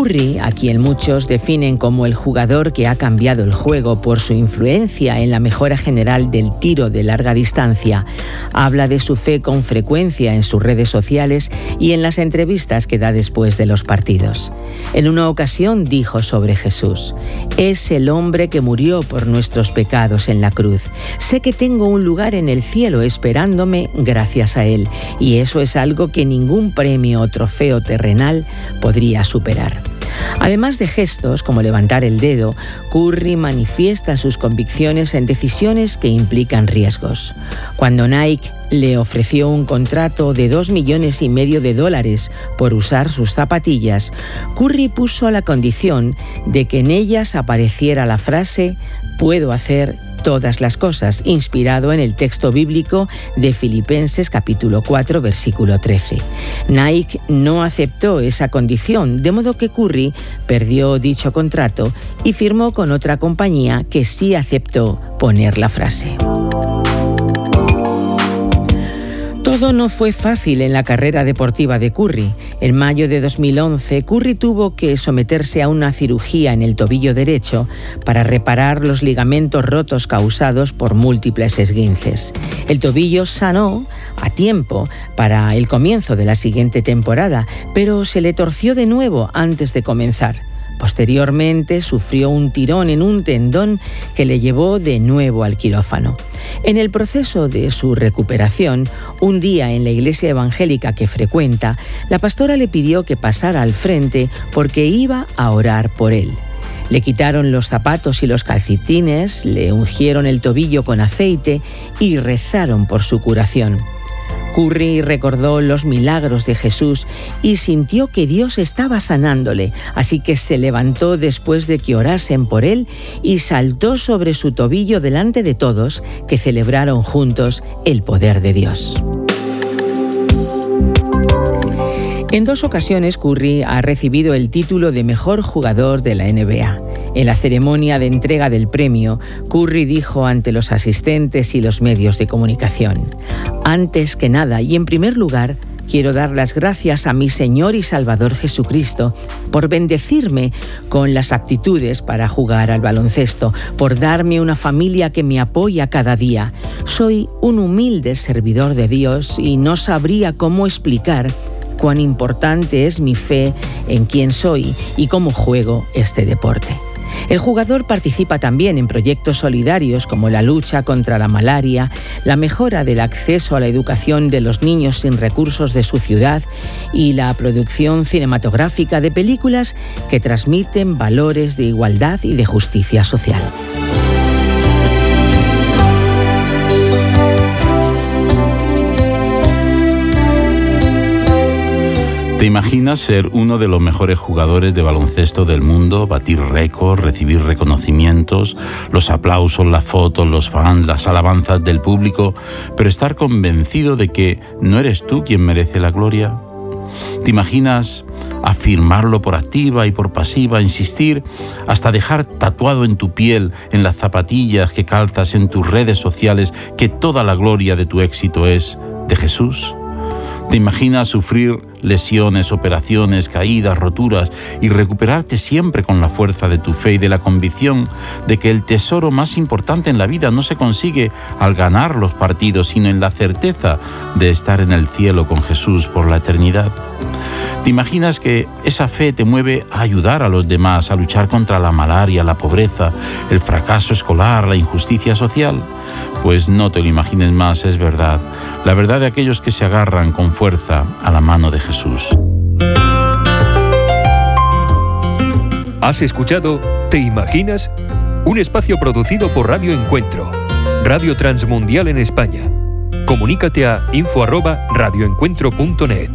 Curry, a quien muchos definen como el jugador que ha cambiado el juego por su influencia en la mejora general del tiro de larga distancia, habla de su fe con frecuencia en sus redes sociales y en las entrevistas que da después de los partidos. En una ocasión dijo sobre Jesús, es el hombre que murió por nuestros pecados en la cruz. Sé que tengo un lugar en el cielo esperándome gracias a él, y eso es algo que ningún premio o trofeo terrenal podría superar. Además de gestos como levantar el dedo, Curry manifiesta sus convicciones en decisiones que implican riesgos. Cuando Nike le ofreció un contrato de 2 millones y medio de dólares por usar sus zapatillas, Curry puso la condición de que en ellas apareciera la frase puedo hacer todas las cosas, inspirado en el texto bíblico de Filipenses capítulo 4 versículo 13. Nike no aceptó esa condición, de modo que Curry perdió dicho contrato y firmó con otra compañía que sí aceptó poner la frase. Todo no fue fácil en la carrera deportiva de Curry. En mayo de 2011, Curry tuvo que someterse a una cirugía en el tobillo derecho para reparar los ligamentos rotos causados por múltiples esguinces. El tobillo sanó a tiempo para el comienzo de la siguiente temporada, pero se le torció de nuevo antes de comenzar. Posteriormente sufrió un tirón en un tendón que le llevó de nuevo al quirófano. En el proceso de su recuperación, un día en la iglesia evangélica que frecuenta, la pastora le pidió que pasara al frente porque iba a orar por él. Le quitaron los zapatos y los calcetines, le ungieron el tobillo con aceite y rezaron por su curación. Curry recordó los milagros de Jesús y sintió que Dios estaba sanándole, así que se levantó después de que orasen por él y saltó sobre su tobillo delante de todos que celebraron juntos el poder de Dios. En dos ocasiones Curry ha recibido el título de mejor jugador de la NBA. En la ceremonia de entrega del premio, Curry dijo ante los asistentes y los medios de comunicación, antes que nada y en primer lugar, quiero dar las gracias a mi Señor y Salvador Jesucristo por bendecirme con las aptitudes para jugar al baloncesto, por darme una familia que me apoya cada día. Soy un humilde servidor de Dios y no sabría cómo explicar cuán importante es mi fe en quién soy y cómo juego este deporte. El jugador participa también en proyectos solidarios como la lucha contra la malaria, la mejora del acceso a la educación de los niños sin recursos de su ciudad y la producción cinematográfica de películas que transmiten valores de igualdad y de justicia social. ¿Te imaginas ser uno de los mejores jugadores de baloncesto del mundo, batir récords, recibir reconocimientos, los aplausos, las fotos, los fans, las alabanzas del público, pero estar convencido de que no eres tú quien merece la gloria? ¿Te imaginas afirmarlo por activa y por pasiva, insistir hasta dejar tatuado en tu piel, en las zapatillas que calzas, en tus redes sociales, que toda la gloria de tu éxito es de Jesús? ¿Te imaginas sufrir lesiones, operaciones, caídas, roturas y recuperarte siempre con la fuerza de tu fe y de la convicción de que el tesoro más importante en la vida no se consigue al ganar los partidos, sino en la certeza de estar en el cielo con Jesús por la eternidad? ¿Te imaginas que esa fe te mueve a ayudar a los demás, a luchar contra la malaria, la pobreza, el fracaso escolar, la injusticia social? Pues no te lo imagines más, es verdad. La verdad de aquellos que se agarran con fuerza a la mano de Jesús. ¿Has escuchado Te Imaginas? Un espacio producido por Radio Encuentro, Radio Transmundial en España. Comunícate a info@radioencuentro.net.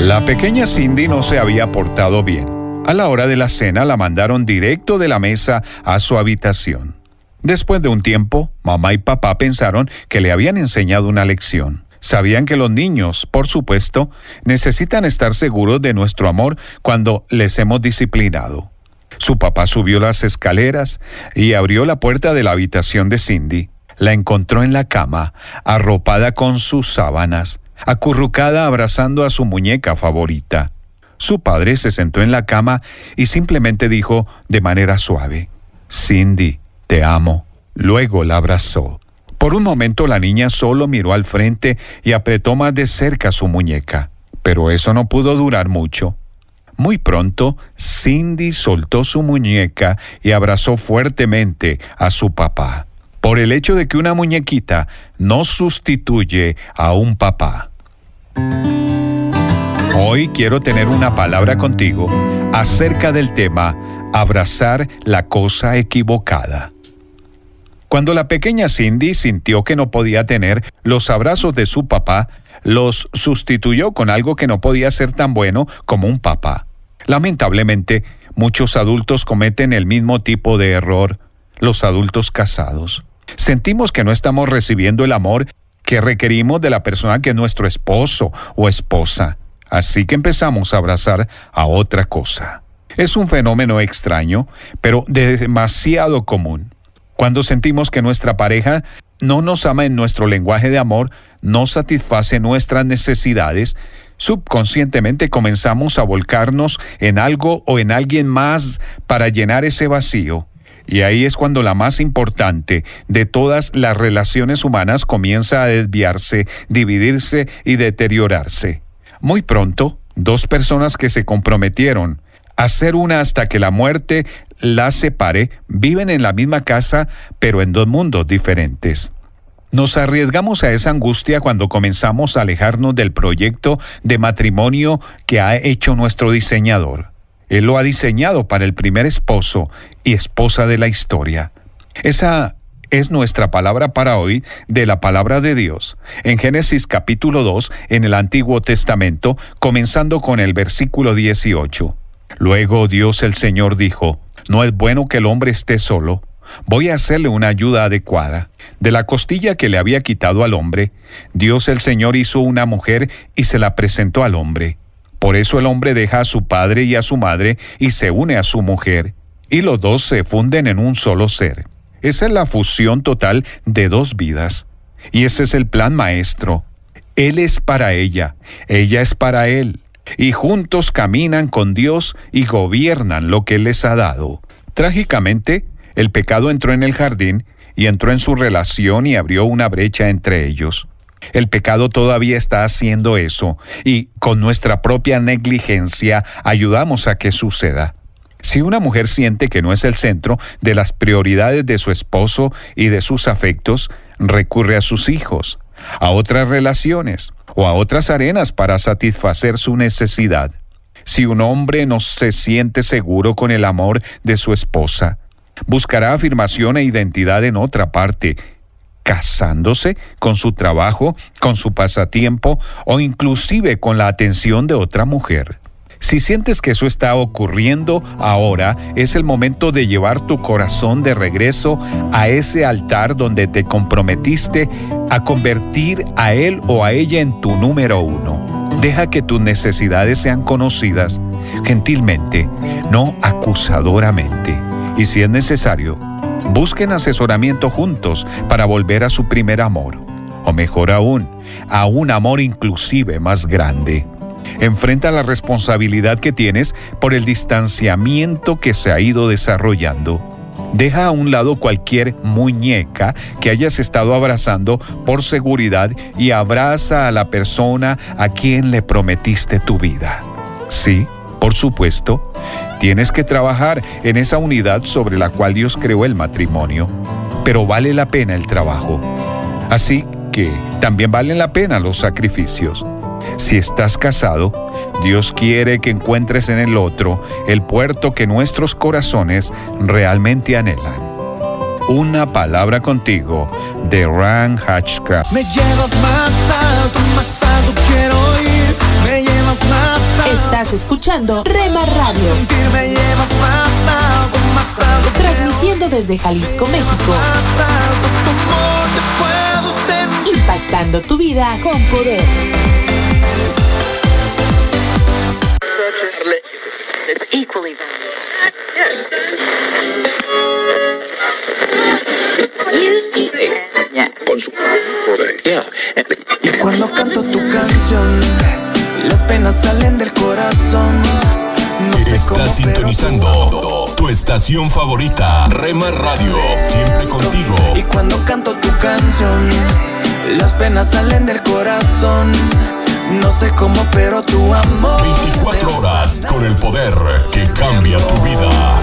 La pequeña Cindy no se había portado bien. A la hora de la cena la mandaron directo de la mesa a su habitación. Después de un tiempo, mamá y papá pensaron que le habían enseñado una lección. Sabían que los niños, por supuesto, necesitan estar seguros de nuestro amor cuando les hemos disciplinado. Su papá subió las escaleras y abrió la puerta de la habitación de Cindy. La encontró en la cama, arropada con sus sábanas, acurrucada abrazando a su muñeca favorita. Su padre se sentó en la cama y simplemente dijo de manera suave, Cindy, te amo. Luego la abrazó. Por un momento la niña solo miró al frente y apretó más de cerca su muñeca, pero eso no pudo durar mucho. Muy pronto, Cindy soltó su muñeca y abrazó fuertemente a su papá, por el hecho de que una muñequita no sustituye a un papá. Hoy quiero tener una palabra contigo acerca del tema abrazar la cosa equivocada. Cuando la pequeña Cindy sintió que no podía tener los abrazos de su papá, los sustituyó con algo que no podía ser tan bueno como un papá. Lamentablemente, muchos adultos cometen el mismo tipo de error, los adultos casados. Sentimos que no estamos recibiendo el amor que requerimos de la persona que es nuestro esposo o esposa. Así que empezamos a abrazar a otra cosa. Es un fenómeno extraño, pero demasiado común. Cuando sentimos que nuestra pareja no nos ama en nuestro lenguaje de amor, no satisface nuestras necesidades, subconscientemente comenzamos a volcarnos en algo o en alguien más para llenar ese vacío. Y ahí es cuando la más importante de todas las relaciones humanas comienza a desviarse, dividirse y deteriorarse. Muy pronto, dos personas que se comprometieron a ser una hasta que la muerte las separe, viven en la misma casa, pero en dos mundos diferentes. Nos arriesgamos a esa angustia cuando comenzamos a alejarnos del proyecto de matrimonio que ha hecho nuestro diseñador. Él lo ha diseñado para el primer esposo y esposa de la historia. Esa es nuestra palabra para hoy de la palabra de Dios. En Génesis capítulo 2, en el Antiguo Testamento, comenzando con el versículo 18. Luego Dios el Señor dijo, no es bueno que el hombre esté solo. Voy a hacerle una ayuda adecuada. De la costilla que le había quitado al hombre, Dios el Señor hizo una mujer y se la presentó al hombre. Por eso el hombre deja a su padre y a su madre y se une a su mujer, y los dos se funden en un solo ser. Esa es la fusión total de dos vidas. Y ese es el plan maestro. Él es para ella, ella es para él y juntos caminan con Dios y gobiernan lo que les ha dado. Trágicamente, el pecado entró en el jardín y entró en su relación y abrió una brecha entre ellos. El pecado todavía está haciendo eso y con nuestra propia negligencia ayudamos a que suceda. Si una mujer siente que no es el centro de las prioridades de su esposo y de sus afectos, recurre a sus hijos, a otras relaciones, o a otras arenas para satisfacer su necesidad. Si un hombre no se siente seguro con el amor de su esposa, buscará afirmación e identidad en otra parte, casándose con su trabajo, con su pasatiempo o inclusive con la atención de otra mujer. Si sientes que eso está ocurriendo ahora, es el momento de llevar tu corazón de regreso a ese altar donde te comprometiste a convertir a él o a ella en tu número uno. Deja que tus necesidades sean conocidas gentilmente, no acusadoramente. Y si es necesario, busquen asesoramiento juntos para volver a su primer amor. O mejor aún, a un amor inclusive más grande. Enfrenta la responsabilidad que tienes por el distanciamiento que se ha ido desarrollando. Deja a un lado cualquier muñeca que hayas estado abrazando por seguridad y abraza a la persona a quien le prometiste tu vida. Sí, por supuesto, tienes que trabajar en esa unidad sobre la cual Dios creó el matrimonio, pero vale la pena el trabajo. Así que también valen la pena los sacrificios. Si estás casado, Dios quiere que encuentres en el otro el puerto que nuestros corazones realmente anhelan. Una palabra contigo de Ran Hatchcraft. Me llevas más alto, más alto quiero ir. Me llevas más alto. Estás escuchando Rema Radio. Sentir me llevas más alto, más alto. Transmitiendo desde Jalisco, México. Más alto, ¿cómo te puedo? Impactando tu vida con poder. It's equally Y cuando canto tu canción, las penas salen del corazón. No sé cómo, Estás pero sintonizando tu estación favorita, Rema Radio. Siempre contigo. Y cuando canto tu canción, las penas salen del corazón. No sé cómo, pero tu amor. 24 horas con el poder que cambia tu vida.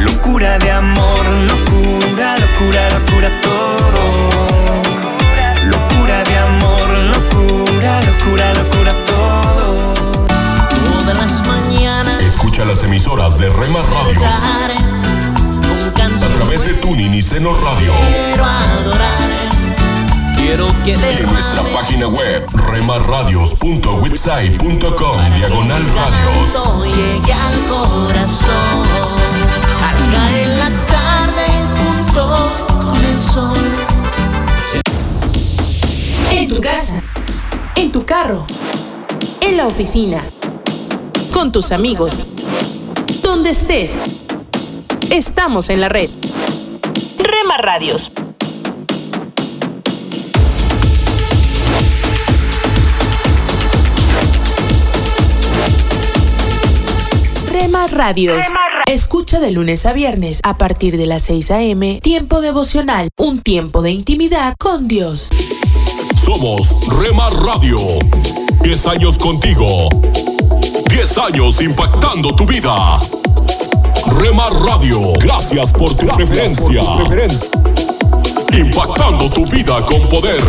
Locura de amor, locura, locura, locura todo. Locura de amor, locura, locura, locura todo. Todas las mañanas. Escucha las emisoras de Rema Radios a través de Tuning y Seno Radio. Quiero adorar. Quiero que en nuestra página web remarradios.witsai.com diagonal radios. llegue al corazón. Al caer la tarde junto con el sol. En tu casa. En tu carro. En la oficina. Con tus amigos. Donde estés. Estamos en la red. Rema Radios. Rema Radios. Escucha de lunes a viernes a partir de las 6 a.m. Tiempo devocional. Un tiempo de intimidad con Dios. Somos Rema Radio. 10 años contigo. 10 años impactando tu vida. Rema Radio. Gracias por tu preferencia. Impactando tu vida con poder.